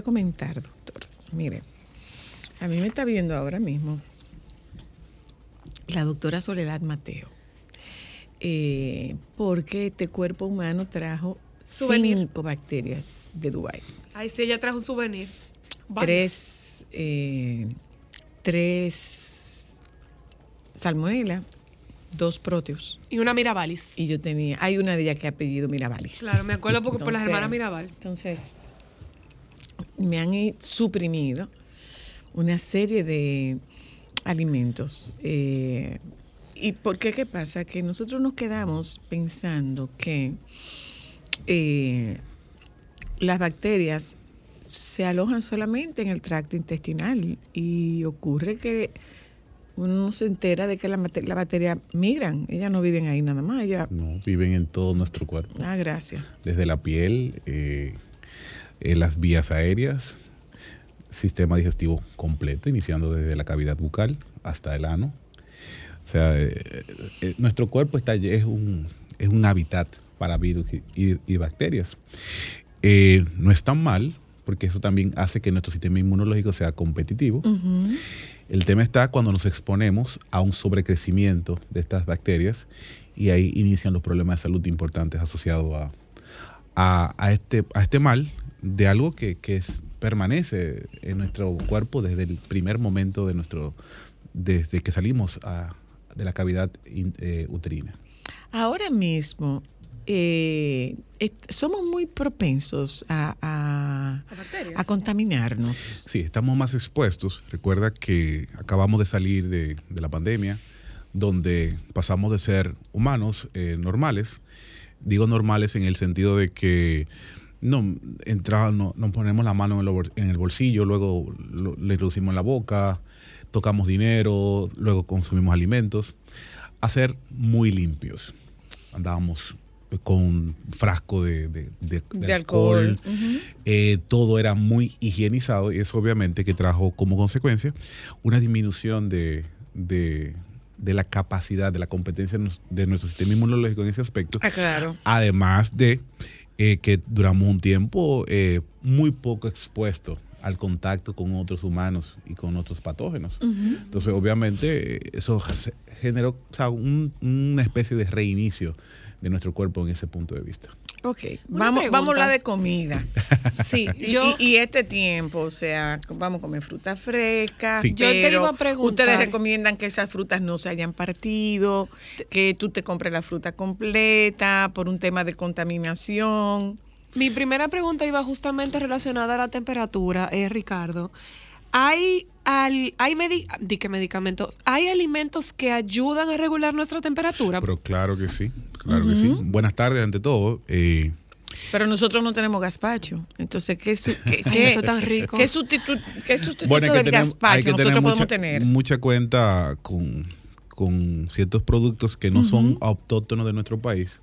a comentar, doctor. Mire, a mí me está viendo ahora mismo la doctora Soledad Mateo. eh, porque este cuerpo humano trajo Souvenir. cinco bacterias de Dubái. Ay, sí, ella trajo un souvenir. Tres, eh, tres salmonella, dos proteus. Y una Mirabalis. Y yo tenía, hay una de ellas que ha apellido Mirabalis. Claro, me acuerdo porque por las Entonces, hermanas Mirabal. Entonces, me han eh, suprimido una serie de alimentos. eh, ¿Y por qué? ¿Qué pasa? Que nosotros nos quedamos pensando que eh, las bacterias se alojan solamente en el tracto intestinal y ocurre que uno no se entera de que las bacterias la bacteria migran. Ellas no viven ahí nada más. Ellas, No, viven en todo nuestro cuerpo. ah, gracias. Desde la piel, eh, eh, las vías aéreas, sistema digestivo completo, iniciando desde la cavidad bucal hasta el ano. O sea, eh, eh, nuestro cuerpo está, es, un, es un hábitat para virus y, y- bacterias. Eh, no es tan mal, porque eso también hace que nuestro sistema inmunológico sea competitivo. El tema está cuando nos exponemos a un sobrecrecimiento de estas bacterias y ahí inician los problemas de salud importantes asociados a, a, a este, a este mal de algo que, que es- permanece en nuestro cuerpo desde el primer momento de nuestro, desde que salimos a- de la cavidad in- eh, uterina. Ahora mismo eh, somos muy propensos a, a- a contaminarnos. Sí, estamos más expuestos. Recuerda que acabamos de salir de, de la pandemia, donde pasamos de ser humanos eh, normales, digo normales en el sentido de que no, entra, no, nos ponemos la mano en en el bolsillo, luego lo- le introducimos en la boca, tocamos dinero, luego consumimos alimentos, a ser muy limpios. Andábamos con un frasco de, de- de- de De alcohol. eh, todo era muy higienizado y eso obviamente que trajo como consecuencia una disminución de, la capacidad, de la competencia de nuestro sistema inmunológico en ese aspecto. Ah, claro. Además de eh, que duramos un tiempo eh, muy poco expuesto al contacto con otros humanos y con otros patógenos. Entonces, obviamente, eso generó o sea, un- una especie de reinicio de nuestro cuerpo en ese punto de vista. Ok, Una vamos, vamos a hablar de comida. [LAUGHS] Sí, Y, yo- y- y este tiempo, o sea, vamos a comer fruta fresca, Sí. Yo te iba a preguntar. ustedes recomiendan que esas frutas no se hayan partido, que tú te compres la fruta completa por un tema de contaminación. Mi primera pregunta iba justamente relacionada a la temperatura, eh, Ricardo. ¿Hay, al, hay medi- di que medicamentos? ¿Hay alimentos que ayudan a regular nuestra temperatura? Pero claro que sí, claro que sí. Buenas tardes ante todo. Eh, Pero nosotros no tenemos gazpacho. Entonces, ¿qué, su- qué, qué- eso tan rico. qué sustitu- qué sustituto Bueno, hay que del tener, gazpacho que nosotros tener podemos mucha, tener? mucha cuenta con, con ciertos productos que no son autóctonos de nuestro país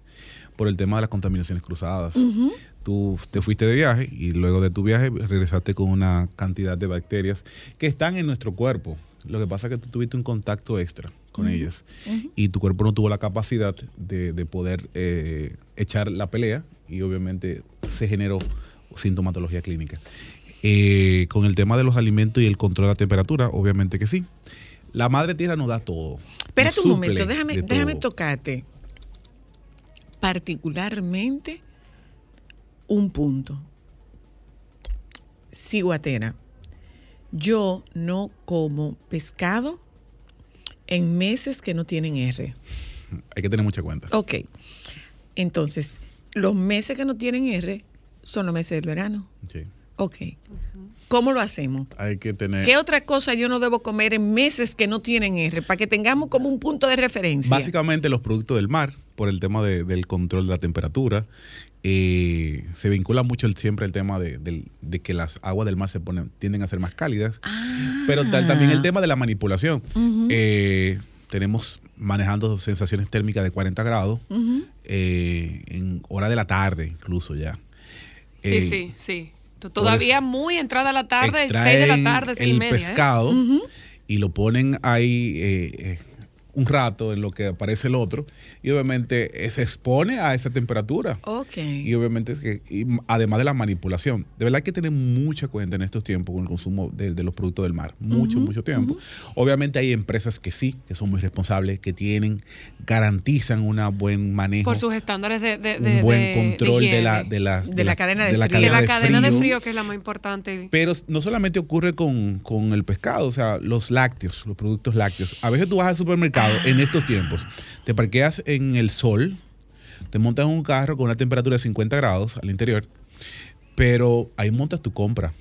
por el tema de las contaminaciones cruzadas. Tú te fuiste de viaje y luego de tu viaje regresaste con una cantidad de bacterias que están en nuestro cuerpo. Lo que pasa es que tú tuviste un contacto extra con ellas y tu cuerpo no tuvo la capacidad de, de poder eh, echar la pelea y obviamente se generó sintomatología clínica. Eh, con el tema de los alimentos y el control de la temperatura, obviamente que sí. La madre tierra nos da todo. Espérate un momento, déjame, déjame tocarte particularmente un punto. Ciguatera. Yo no como pescado en meses que no tienen R. Hay que tener mucha cuenta. Ok. Entonces, los meses que no tienen R son los meses del verano. Sí. Ok. ¿Cómo lo hacemos? Hay que tener. ¿Qué otra cosa yo no debo comer en meses que no tienen R? Para que tengamos como un punto de referencia. Básicamente los productos del mar, por el tema de- del control de la temperatura, eh, se vincula mucho el- siempre el tema de, del- de que las aguas del mar se ponen, tienden a ser más cálidas, pero tal- también el tema de la manipulación. Eh, tenemos manejando sensaciones térmicas de 40 grados eh, en hora de la tarde incluso ya. Sí, Eh, sí, sí. Todavía muy entrada la tarde, 6 de la tarde, seis y el media. ¿eh? pescado y lo ponen ahí eh, eh, un rato en lo que aparece el otro y obviamente eh, se expone a esa temperatura. Ok. Y obviamente es que, y además de la manipulación, de verdad hay que tener mucha cuenta en estos tiempos con el consumo de, de los productos del mar. Mucho, mucho tiempo. Obviamente hay empresas que sí, que son muy responsables, que tienen, garantizan un buen manejo. Por sus estándares de, de, un de- buen de- control de, la, de, la, De la cadena de la frío. de cadena la de cadena de frío. frío, que es la más importante. Pero no solamente ocurre con, con el pescado, o sea, los lácteos, los productos lácteos. A veces tú vas al supermercado en estos tiempos, te parqueas en el sol, te montas en un carro con una temperatura de 50 grados al interior, pero ahí montas tu compra.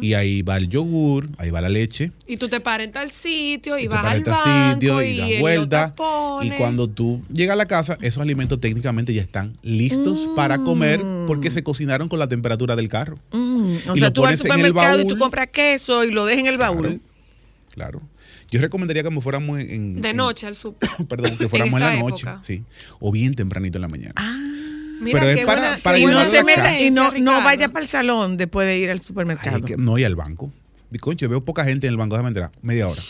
Y ahí va el yogur, ahí va la leche, Y tú te paras en tal sitio y, y vas al banco sitio y das vuelta. Y cuando tú llegas a la casa, esos alimentos técnicamente ya están listos para comer porque se cocinaron con la temperatura del carro. Mm, o Y sea, lo tú vas al pones en el supermercado y tú compras queso y lo dejas en el baúl. Claro. Yo recomendaría que me fuéramos en, en- De en- noche al súper. [COUGHS] perdón, que [COUGHS] fuéramos en, la noche, época. sí, o bien tempranito en la mañana. Mira, Pero es para- buena- para y no se meta y no, no vaya para el salón después de ir al supermercado. Ay, que no, y al banco. Y, concho, veo poca gente en el banco, déjame entrar, media hora.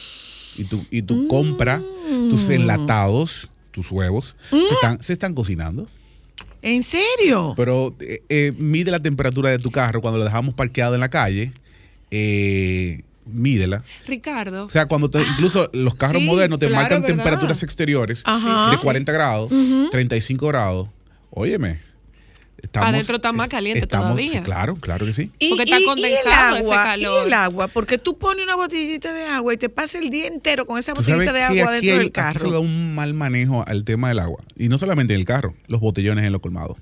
Y tú, y tú compras tus enlatados, tus huevos, se, están, se están cocinando. ¿En serio? Pero eh, eh, mide la temperatura de tu carro cuando lo dejamos parqueado en la calle. eh, mídela. Ricardo. O sea, cuando te- incluso los carros Sí, modernos te claro, marcan ¿verdad? temperaturas exteriores Ajá. de 40 grados, Ujú. 35 grados. Óyeme. Estamos, Adentro está más caliente estamos- todavía. claro, claro que sí. Y, Porque está y- y condensado el ese agua, calor. Y el agua, porque tú pones una botellita de agua y te pasas el día entero con esa botellita de agua dentro hay- del aquí se le da carro. un mal manejo al tema del agua. Y no solamente en el carro, los botellones en los colmados.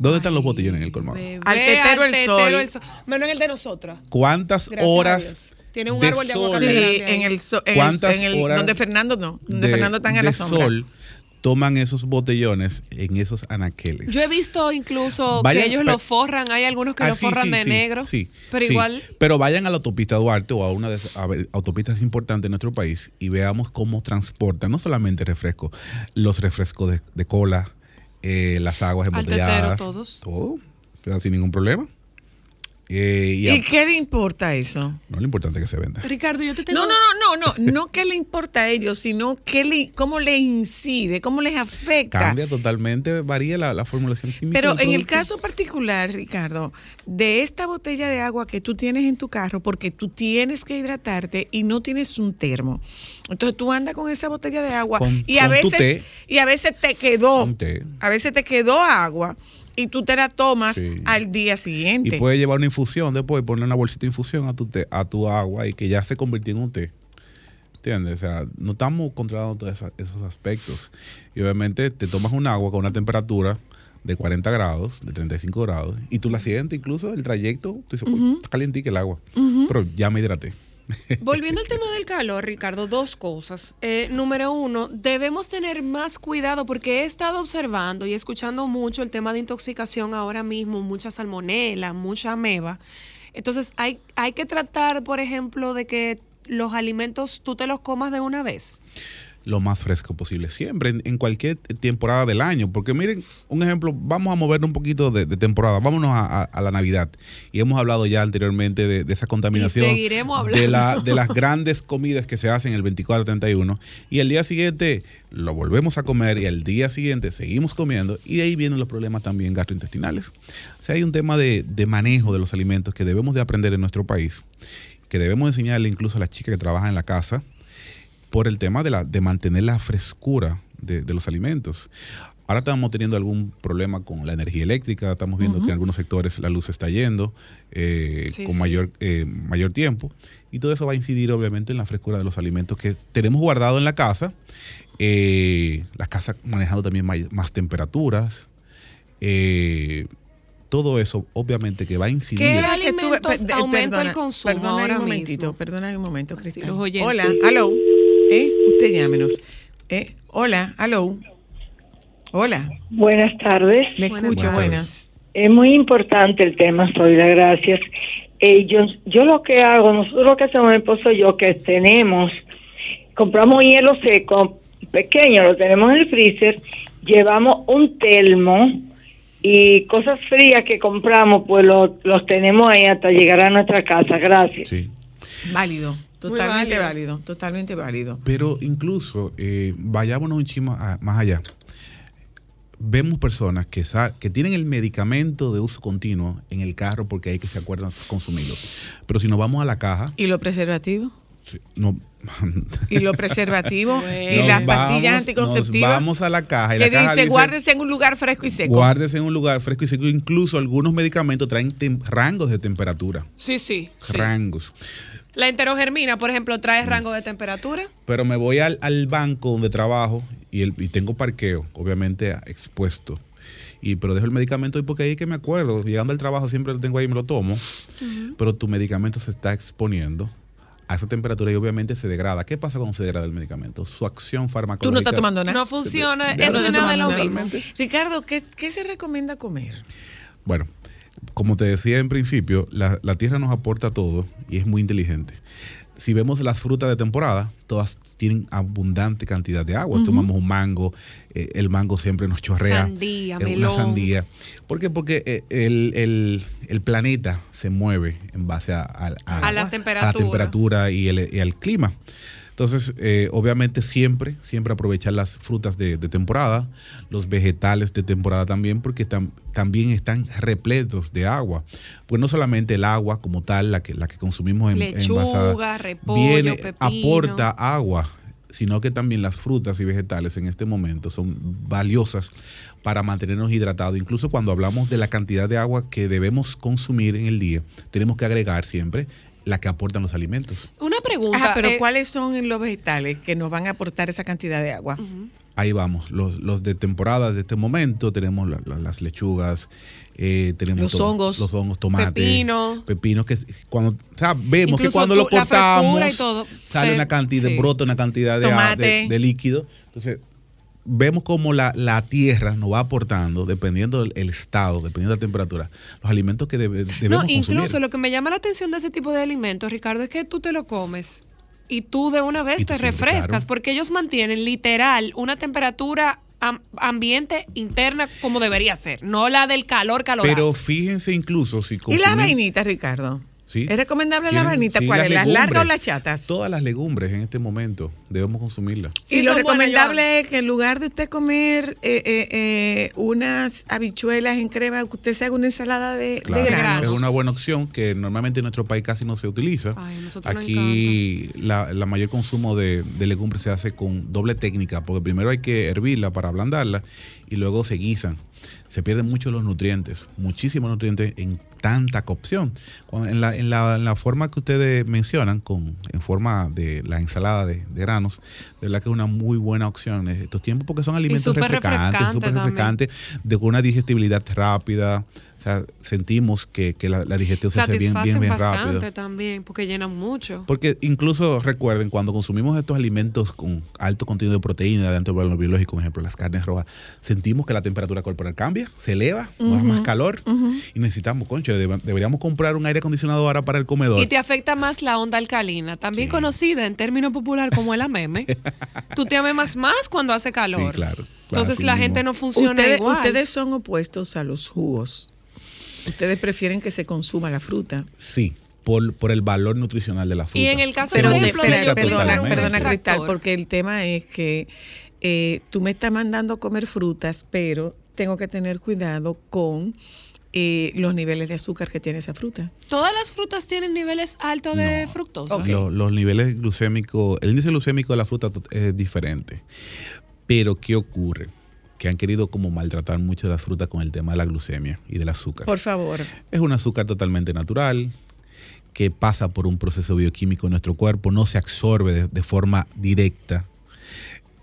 ¿Dónde están los botellones en el colmado? Bebé, Al tetero el tetero sol. Menos en el de nosotras. ¿Cuántas Gracias horas. Tiene un de árbol de sol? Sí, en el, so- en el- ¿Cuántas en el- horas donde Fernando no, donde de- Fernando está en de la sombra. sol toman esos botellones en esos anaqueles? Yo he visto incluso Vayan- que ellos lo forran. Hay algunos que Ah, lo sí, forran sí, de sí, negro. Sí, Pero sí. igual. Pero vayan a la autopista Duarte o a una de esas a ver, autopistas importantes en nuestro país y veamos cómo transportan, no solamente refrescos, los refrescos de, de cola, eh, las aguas Al tetero, embotelladas. todos. Todo, sin ningún problema. Eh, y ¿Y, a- qué le importa a eso? no lo importante es que se venda. Ricardo, yo te tengo... No, no, no, no, no, no qué le importa a ellos, sino qué le, cómo le incide, cómo les afecta. Cambia totalmente, varía la, la formulación química. Pero en el caso particular, Ricardo, de esta botella de agua que tú tienes en tu carro, porque tú tienes que hidratarte y no tienes un termo. Entonces tú andas con esa botella de agua Con- y a veces té. y a veces te quedó, Un té. a veces te quedó agua y tú te la tomas Sí. al día siguiente. Y puedes llevar una infusión después, poner una bolsita de infusión a tu, té- a tu agua y que ya se convirtió en un té. ¿Entiendes? O sea, no estamos controlando todos esos aspectos. Y obviamente te tomas un agua con una temperatura de 40 grados, de 35 grados, y tú la sientes incluso el trayecto, tú dices, "Uy, está calientica el agua. Pero ya me hidraté. Volviendo al tema del calor, Ricardo, dos cosas. Eh, número uno, debemos tener más cuidado porque he estado observando y escuchando mucho el tema de intoxicación ahora mismo, mucha salmonela, mucha ameba. Entonces, hay, hay que tratar, por ejemplo, de que los alimentos tú te los comas de una vez. Lo más fresco posible, siempre, en, en cualquier temporada del año. Porque miren, un ejemplo, vamos a movernos un poquito de, de temporada, vámonos a, a- a la Navidad. Y hemos hablado ya anteriormente de, de esa contaminación de, la, de las grandes comidas que se hacen el 24 31 y el día siguiente lo volvemos a comer y al día siguiente seguimos comiendo y de ahí vienen los problemas también gastrointestinales. O sea, hay un tema de, de manejo de los alimentos que debemos de aprender en nuestro país, que debemos enseñarle incluso a las chicas que trabajan en la casa, por el tema de, la, de mantener la frescura de, de los alimentos. Ahora estamos teniendo algún problema con la energía eléctrica, estamos viendo que en algunos sectores la luz está yendo eh, Sí, con sí. Mayor, eh, mayor tiempo y todo eso va a incidir obviamente en la frescura de los alimentos que tenemos guardado en la casa, eh, las casas manejando también más, temperaturas, eh, todo eso obviamente que va a incidir. ¿Qué ¿Sabes que tú- alimentos per- aumenta el consumo Perdona ahora un momentito, mismo? perdona un momento, oyentes. Hola, aló. ¿Eh? Usted llámenos. ¿Eh? Hola, aló. Hola. Buenas tardes. Le escucho, buenas. Es muy importante el tema, Zoila, gracias. Eh, yo, yo lo que hago, nosotros lo que hacemos, mi esposo y yo, que tenemos, compramos hielo seco pequeño, lo tenemos en el freezer, llevamos un telmo y cosas frías que compramos, pues lo- los tenemos ahí hasta llegar a nuestra casa. Gracias. Válido, totalmente válido. válido. totalmente válido. Pero incluso, eh, vayámonos un chismo a- más allá. Vemos personas que, sa- que tienen el medicamento de uso continuo en el carro porque hay que se acuerdan consumirlo. Pero si nos vamos a la caja, ¿Y los preservativos? no, ¿Y los preservativos? [LAUGHS] ¿Y Nos las vamos- pastillas Nos anticonceptivas? vamos a la caja y que la caja dice, dice, guárdese en un lugar fresco y seco. guárdese en un lugar fresco y seco. Incluso algunos medicamentos traen rangos de temperatura. Sí, sí. sí. La enterogermina, por ejemplo, trae rango de temperatura. Pero me voy al, al banco donde trabajo y, el, y tengo parqueo, obviamente expuesto. Y, pero dejo el medicamento ahí porque ahí es que me acuerdo. Llegando al trabajo siempre lo tengo ahí y me lo tomo. Pero tu medicamento se está exponiendo a esa temperatura y obviamente se degrada. ¿Qué pasa cuando se degrada el medicamento? Su acción Tú farmacológica. no estás tomando nada. No funciona, Tú eso no es nada de lo mismo. Ricardo, ¿qué, qué se recomienda comer? Bueno, como te decía en principio, la, la tierra nos aporta todo y es muy inteligente. Si vemos las frutas de temporada, todas tienen abundante cantidad de agua. Tomamos un mango, eh, el mango siempre nos chorrea. Sandía, eh, melón. Una sandía. ¿Por qué? Porque eh, el, el- el planeta se mueve en base a, a- a- A la a la temperatura. temperatura y el, y al clima. Entonces, eh, obviamente siempre, siempre aprovechar las frutas de, de temporada, los vegetales de temporada también, porque tam- también están repletos de agua. Pues no solamente el agua como tal, la que, la que consumimos en Lechuga, envasada, repollo, viene, pepino. aporta agua, sino que también las frutas y vegetales en este momento son valiosas para mantenernos hidratados. Incluso cuando hablamos de la cantidad de agua que debemos consumir en el día, tenemos que agregar siempre la que aportan los alimentos. Una pregunta. Ajá, pero eh, ¿cuáles son los vegetales que nos van a aportar esa cantidad de agua? Ahí vamos, los, los de temporada de este momento, tenemos la- la- las lechugas, eh, tenemos Los hongos, los hongos, tomate, pepino. pepinos que cuando, o sea, vemos que cuando tú- lo cortamos y todo, sale se- una cantidad, sí. brota una cantidad de, de líquido. Entonces, vemos cómo la, la tierra nos va aportando, dependiendo del el estado, dependiendo de la temperatura, los alimentos que debe- debemos no, incluso consumir. lo que me llama la atención de ese tipo de alimentos, Ricardo, es que tú te lo comes y tú de una vez Y te refrescas, claro. porque ellos mantienen literal una temperatura am- ambiente interna como debería ser, no la del calor, calor. Pero fíjense incluso si ¿Y consumimos- las vainitas, Ricardo? Sí. ¿Es recomendable la vainita? sí, ¿Cuáles? ¿Las largas o las chatas? Todas las legumbres en este momento debemos consumirlas. y lo recomendable es que en lugar de usted comer eh, eh, eh, unas habichuelas en crema, que usted se haga una ensalada de, de Claro, granos. es una buena opción que normalmente en nuestro país casi no se utiliza. nosotros nos Aquí la, la mayor consumo de, de legumbres se hace con doble técnica, porque primero hay que hervirla para ablandarla y luego se guisan. Se pierden mucho los nutrientes, muchísimos nutrientes en tanta cocción. En, la, en, la, en la forma que ustedes mencionan, con, en forma de la ensalada de, de granos, de verdad que es una muy buena opción en estos tiempos porque son alimentos súper refrescantes, refrescante súper refrescantes, de una digestibilidad rápida. O sea, sentimos que, que la, la digestión se hace bien, bien, bien bastante rápido. también, porque llenan mucho. Porque incluso recuerden, cuando consumimos estos alimentos con alto contenido de proteína, de antivalor biológico, por ejemplo, las carnes rojas, sentimos que la temperatura corporal cambia, se eleva, nos da más calor y necesitamos, concho, debe- deberíamos comprar un aire acondicionado ahora para el comedor. Y te afecta más la onda alcalina, también conocida en términos popular como el ameme. [LAUGHS] Tú te amemas más cuando hace calor. Sí, claro. Entonces la mismo. gente no funciona ustedes, igual. ustedes son opuestos a los jugos. Ustedes prefieren que se consuma la fruta. Sí, por, por el valor nutricional de la fruta. Y en el caso, Pero de- yo perdona, perdona. Cristal, porque el tema es que eh, tú me estás mandando a comer frutas, pero tengo que tener cuidado con eh, los niveles de azúcar que tiene esa fruta. Todas las frutas tienen niveles altos de fructosa. Lo- los niveles glucémicos, el índice glucémico de la fruta to- es diferente. Pero ¿qué ocurre? Que han querido como maltratar mucho de las frutas con el tema de la glucemia y del azúcar. Por favor. Es un azúcar totalmente natural que pasa por un proceso bioquímico en nuestro cuerpo, no se absorbe de, de forma directa.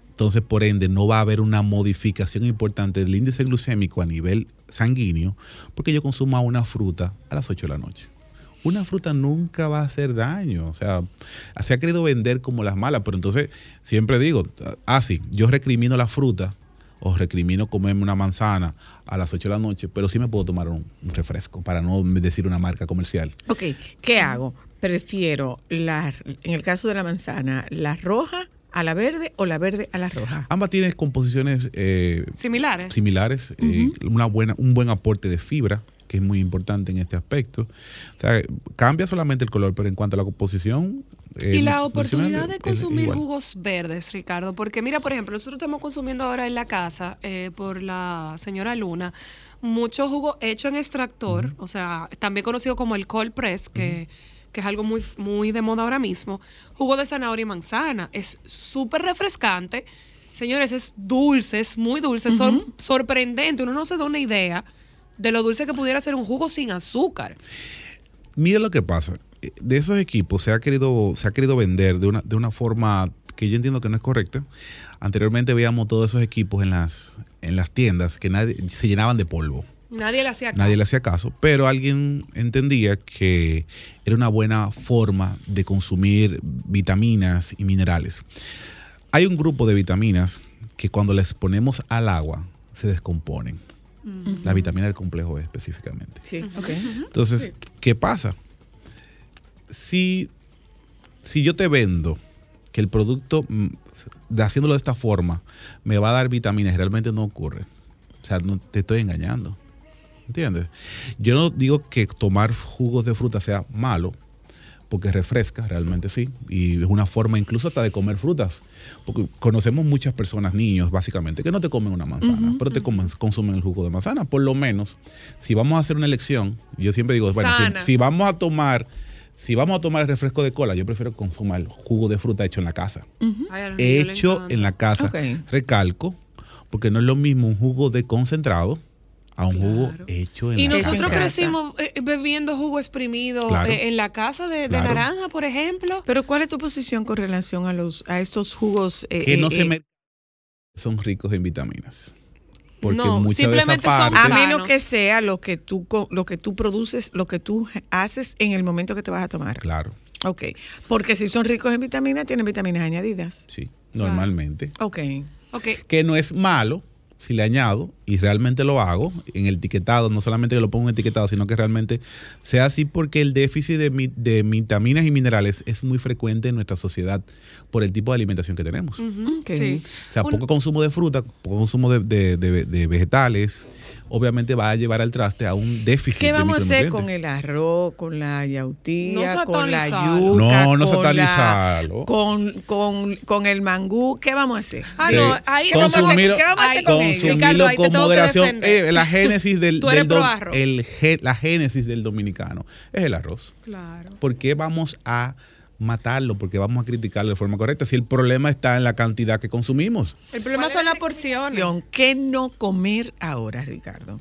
Entonces, por ende, no va a haber una modificación importante del índice glucémico a nivel sanguíneo porque yo consumo una fruta a las 8 de la noche. Una fruta nunca va a hacer daño. O sea, se ha querido vender como las malas, pero entonces siempre digo, ah, sí, yo recrimino la fruta o recrimino comerme una manzana a las 8 de la noche, pero sí me puedo tomar un, un refresco, para no decir una marca comercial. Ok, ¿qué hago? Prefiero, la, en el caso de la manzana, la roja a la verde o la verde a la roja. Ambas tienen composiciones eh, Similares. similares, eh, una buena, un buen aporte de fibra, que es muy importante en este aspecto. O sea, cambia solamente el color, pero en cuanto a la composición... eh, Y la oportunidad de consumir jugos verdes, Ricardo, porque mira, por ejemplo, nosotros estamos consumiendo ahora en la casa, eh, por la señora Luna, mucho jugo hecho en extractor, o sea, también conocido como el cold press, que, que es algo muy, muy de moda ahora mismo. Jugo de zanahoria y manzana, es súper refrescante. Señores, es dulce, es muy dulce, sor- sorprendente, uno no se da una idea de lo dulce que pudiera ser un jugo sin azúcar. Mira lo que pasa. De esos equipos se ha querido, se ha querido vender de una, de una forma que yo entiendo que no es correcta. Anteriormente veíamos todos esos equipos en las, en las tiendas que nadie, se llenaban de polvo. Nadie le hacía caso. Nadie le hacía caso, pero alguien entendía que era una buena forma de consumir vitaminas y minerales. Hay un grupo de vitaminas que cuando les ponemos al agua se descomponen. La vitamina del complejo B específicamente. Sí, ok. Entonces, ¿qué pasa? Si, si yo te vendo que el producto, mm, de haciéndolo de esta forma, me va a dar vitaminas, y realmente no ocurre. O sea, no te estoy engañando. ¿Entiendes? Yo no digo que tomar jugos de fruta sea malo, porque refresca, realmente sí. Y es una forma incluso hasta de comer frutas. Porque conocemos muchas personas, niños básicamente, que no te comen una manzana, pero te comen- consumen el jugo de manzana. Por lo menos, si vamos a hacer una elección, yo siempre digo, bueno, si, si vamos a tomar, si vamos a tomar el refresco de cola, yo prefiero consumir el jugo de fruta hecho en la casa. Hecho en la casa. Recalco, porque no es lo mismo un jugo de concentrado a un jugo hecho en Y la nosotros casa. crecimos eh, bebiendo jugo exprimido Claro. eh, en la casa de, de Claro. naranja, por ejemplo. Pero ¿cuál es tu posición con relación a los a estos jugos? eh, que no eh, se eh, me son ricos en vitaminas. Porque No, muchas de esa simplemente son parte a menos que sea lo que tú lo que tú produces, lo que tú haces en el momento que te vas a tomar. Claro, Ok. Porque si son ricos en vitaminas, tienen vitaminas añadidas. sí, normalmente. Ok. Ok. Que no es malo, si le añado y realmente lo hago en el etiquetado, no solamente que lo pongo en etiquetado, sino que realmente sea así porque el déficit de, mi- de vitaminas y minerales es muy frecuente en nuestra sociedad por el tipo de alimentación que tenemos. Sí. O sea, Un- poco consumo de fruta, poco consumo de, de- de- de vegetales, obviamente va a llevar al traste a un déficit ¿Qué de vamos a hacer con el arroz, con la yautía, No con la yuca? No, no con la- satanizarlo. Con, con, con el mangú, ¿qué vamos a hacer? Ah, Sí. no, ahí ¿Qué vamos a hacer? Consumirlo- ¿Qué vamos a hacer con ellos? Consumirlo Ricardo, ahí con moderación. Eh, la génesis del, [LAUGHS] el la génesis del dominicano es el arroz. Claro. ¿Por qué vamos a matarlo? Porque vamos a criticarlo de forma correcta. Si el problema está en la cantidad que consumimos. El problema son las porciones. ¿Qué no comer ahora, Ricardo?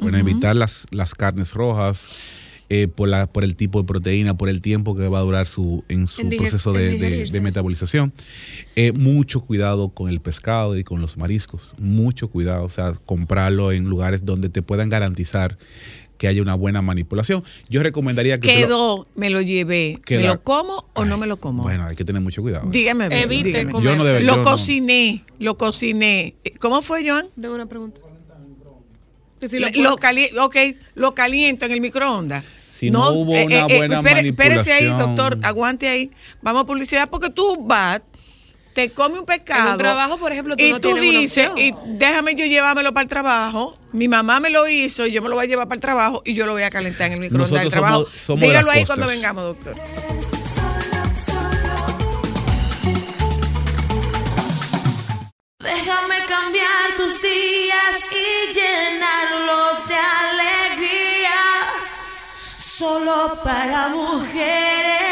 Bueno, evitar las, las carnes rojas. eh, por, la, por el tipo de proteína, por el tiempo que va a durar su, en su proceso de metabolización. Eh, mucho cuidado con el pescado y con los mariscos. Mucho cuidado. O sea, comprarlo en lugares donde te puedan garantizar que haya una buena manipulación. Yo recomendaría que... lo- Quedó, me lo llevé. Que ¿Me la- lo como o no me lo como? bueno, hay que tener mucho cuidado. Dígame, Evite dígame. comerse. Yo no debe- Lo yo no- cociné, lo cociné. ¿Cómo fue, Joan? Tengo una pregunta. Si lo lo, cali- ok, lo caliento en el microondas. Si no hubo una buena espere- Espérese ahí, manipulación. doctor, aguante ahí. Vamos a publicidad porque tú vas, te come un pescado. En un trabajo, por ejemplo, tú y no tú dices, y déjame yo llevármelo para el trabajo. Mi mamá me lo hizo y yo me lo voy a llevar para el trabajo y yo lo voy a calentar en el microondas del trabajo. somos- somos de Dígalo ahí cuando vengamos, doctor. Déjame cambiar tus días y llenarlos de alegría. Solo para mujeres.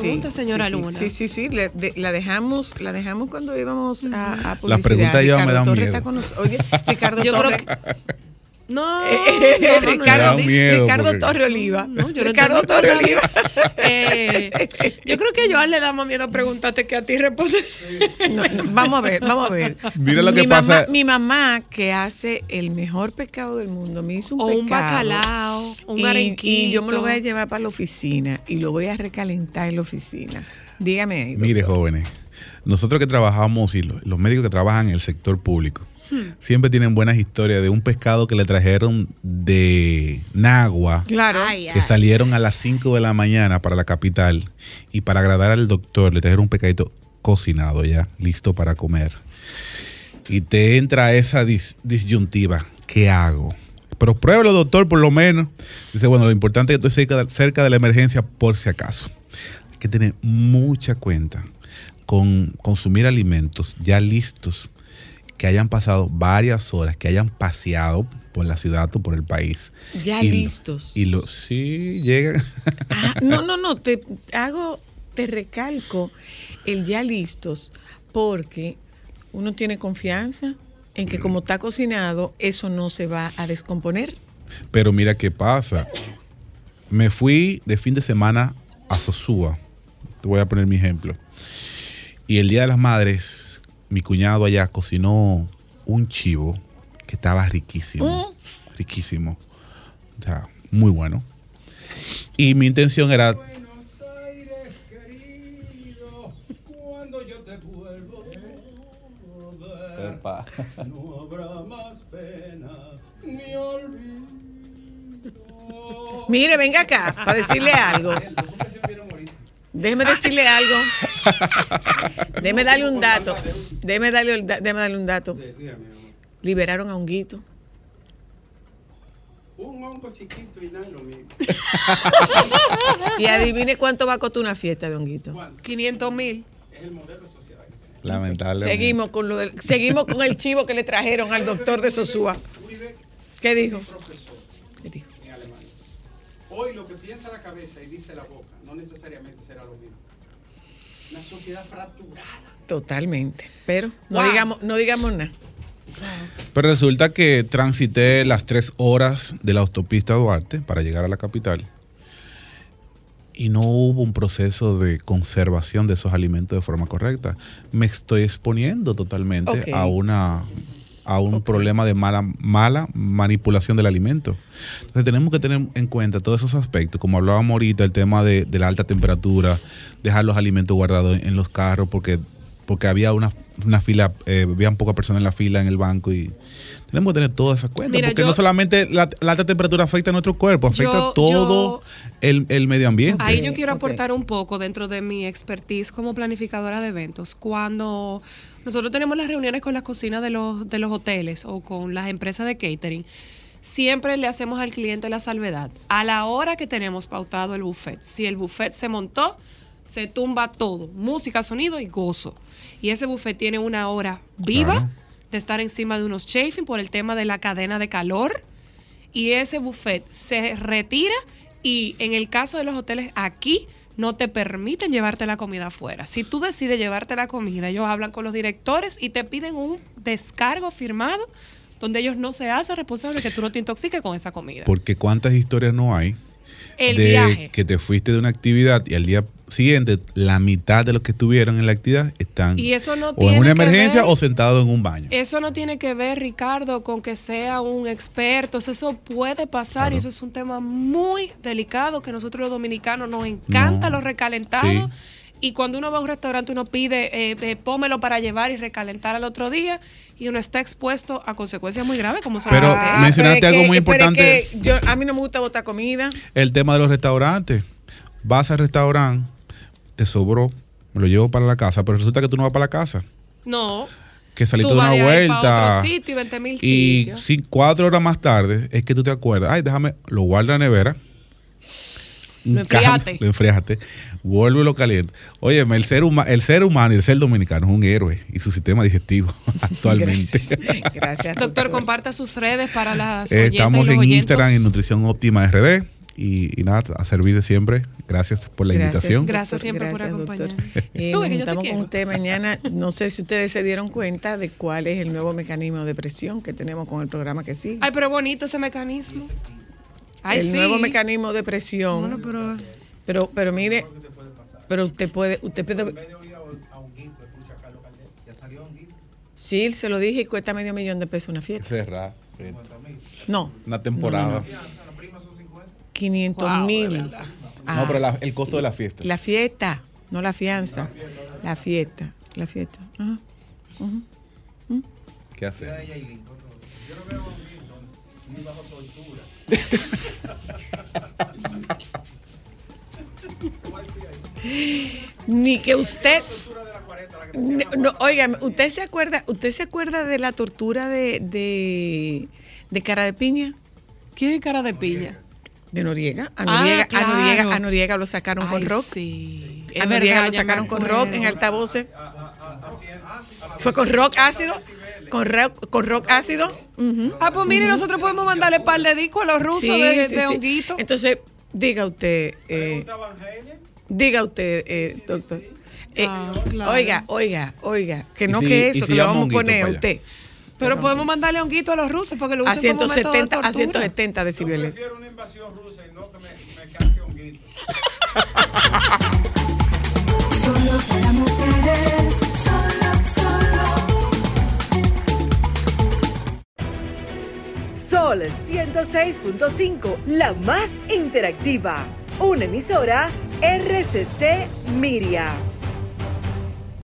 Pregunta, señora sí, sí, Luna. Sí, sí, sí, le- de- la dejamos, la dejamos cuando íbamos a, a publicidad. Las preguntas ya me Torres miedo. está con nos- Oye, Ricardo Yo creo Torres. No, Eh, no, no, Ricardo, miedo Ricardo porque- Torre Oliva. No, yo Ricardo Torre. Oliva. Eh, yo creo que a Joan le da más miedo preguntarte que a ti responder. No, no, vamos a ver, vamos a ver. Mira lo mi que mamá, pasa. Mi mamá, que hace el mejor pescado del mundo, me hizo un O pescado. un bacalao, un y, arenquito. y yo me lo voy a llevar para la oficina y lo voy a recalentar en la oficina. Dígame ahí. Mire, jóvenes, nosotros que trabajamos y los médicos que trabajan en el sector público Hmm. siempre tienen buenas historias de un pescado que le trajeron de Nagua. Claro. que salieron a las 5 de la mañana para la capital y para agradar al doctor le trajeron un pescadito cocinado ya, listo para comer. Y te entra esa dis- disyuntiva, ¿qué hago? Pero pruébelo, doctor, por lo menos. Dice, bueno, lo importante es que estoy cerca de, cerca de la emergencia por si acaso. Hay que tener mucha cuenta con consumir alimentos ya listos, que hayan pasado varias horas, que hayan paseado por la ciudad o por el país. Ya Y- listos. Y lo, sí, llegan. Ah, no, no, no, te hago, te recalco el ya listos, porque uno tiene confianza en que como está cocinado, eso no se va a descomponer. Pero mira qué pasa. Me fui de fin de semana a Sosúa. Te voy a poner mi ejemplo. Y el Día de las Madres, mi cuñado allá cocinó un chivo que estaba riquísimo. Riquísimo. O sea, muy bueno. Y mi intención era Cuando yo te vuelvo a ver, no habrá más pena ni olvido. Mire, venga acá, para decirle algo. Déjeme decirle algo. [LAUGHS] Déjeme darle un dato. Déjeme darle, déjeme darle un dato. Liberaron a Honguito. Un hongo chiquito y nada lo mismo. [LAUGHS] Y adivine cuánto va a costar una fiesta de Honguito. 500 mil. Es el modelo social. Lamentablemente. Seguimos con, lo del- seguimos con el chivo que le trajeron al doctor de Sosúa. ¿Qué dijo? ¿Qué dijo? Hoy lo que piensa la cabeza y dice la boca no necesariamente será lo mismo. Una sociedad fracturada. Totalmente. Pero no Wow. digamos, no digamos nada. Pero resulta que transité las tres horas de la autopista Duarte para llegar a la capital y no hubo un proceso de conservación de esos alimentos de forma correcta. Me estoy exponiendo totalmente a una a un problema de mala mala manipulación del alimento. Entonces tenemos que tener en cuenta todos esos aspectos, como hablábamos ahorita, el tema de, de la alta temperatura, dejar los alimentos guardados en, en los carros porque porque había una, una fila, eh, habían pocas personas en la fila en el banco y tenemos que tener todas esas cuentas, Mira, porque yo- no solamente la, la alta temperatura afecta a nuestro cuerpo, afecta Yo- todo el, el medio ambiente. Ahí yo quiero aportar un poco dentro de mi expertise como planificadora de eventos. Cuando nosotros tenemos las reuniones con las cocinas de los, de los hoteles o con las empresas de catering, siempre le hacemos al cliente la salvedad. A la hora que tenemos pautado el buffet, si el buffet se montó, se tumba todo, música, sonido y gozo. Y ese buffet tiene una hora viva Claro. de estar encima de unos chafing por el tema de la cadena de calor y ese buffet se retira y en el caso de los hoteles aquí no te permiten llevarte la comida afuera. Si tú decides llevarte la comida, ellos hablan con los directores y te piden un descargo firmado donde ellos no se hacen responsables que tú no te intoxiques con esa comida. Porque cuántas historias no hay El de viaje. que te fuiste de una actividad y al día siguiente la mitad de los que estuvieron en la actividad están Y eso no o en una emergencia ver- o sentados en un baño. Eso no tiene que ver, Ricardo, con que sea un experto. Eso puede pasar y eso es un tema muy delicado que nosotros los dominicanos nos encanta No. los recalentados. Sí. Y cuando uno va a un restaurante, uno pide, eh, eh, pómelo para llevar y recalentar al otro día. Y uno está expuesto a consecuencias muy graves, como son Pero mencionaste pero es algo que- muy es importante. que yo, a mí no me gusta botar comida. El tema de los restaurantes. Vas al restaurante, te sobró, me lo llevo para la casa, pero resulta que tú no vas para la casa. No. Que saliste de una vuelta. otro sitio y 20 mil Y si cuatro horas más tarde es que tú te acuerdas, ay, déjame, lo guarda en la nevera. Lo enfriaste. Lo enfriaste. Vuelve y lo calienta. Oye, el ser, huma- el ser humano y el ser dominicano es un héroe y su sistema digestivo [LAUGHS] actualmente. Gracias. Doctor, comparta sus redes para las Eh, y Estamos los en oyentos. Instagram en Nutrición Óptima RD. Y, y nada, a servir siempre. Gracias por la invitación. Gracias siempre por acompañarnos. [LAUGHS] Eh, Tú, nos que yo te juntamos con quiero. usted mañana. No sé si ustedes se dieron cuenta de cuál es el nuevo mecanismo de presión que tenemos con el programa que sigue. Ay, pero es bonito ese mecanismo. Ay, el sí. nuevo mecanismo de presión. Bueno, pero- pero, pero mire, pero usted puede, usted puede. Sí, se lo dije y cuesta medio millón de pesos una fiesta. Cerrar. No. Una temporada. 500 Wow, de mil. verdad. No, pero la- el costo de la fiesta. La fiesta, no la fianza. La fiesta, la fiesta. Ajá. Ujú. ¿Qué hacer? [LAUGHS] Ni que usted. No, no, óigame, ¿usted se acuerda, usted se acuerda de la tortura de, de, de cara de piña? ¿Quién es cara de piña? De Noriega. A Ah, Noriega, a. Noriega, a Noriega lo sacaron con rock. sí. A Noriega verdad, lo sacaron con rock en altavoces. Fue con rock ácido. Con rock, con rock ácido. Ah, pues mire, nosotros podemos mandarle par de discos a los rusos Sí, de, sí, de sí. honguito. Entonces, diga usted, eh, diga usted, eh, doctor. Eh, Ah, claro. Oiga, oiga, oiga, que no si- que eso, si que lo vamos a poner a usted. Pero podemos mandarle honguito a los rusos porque lo A usan como método de 170, a tortura. 170 decibeles. [LAUGHS] Solo para mujeres, solo, solo. Sol 106.5, la más interactiva. Una emisora RCC Miria.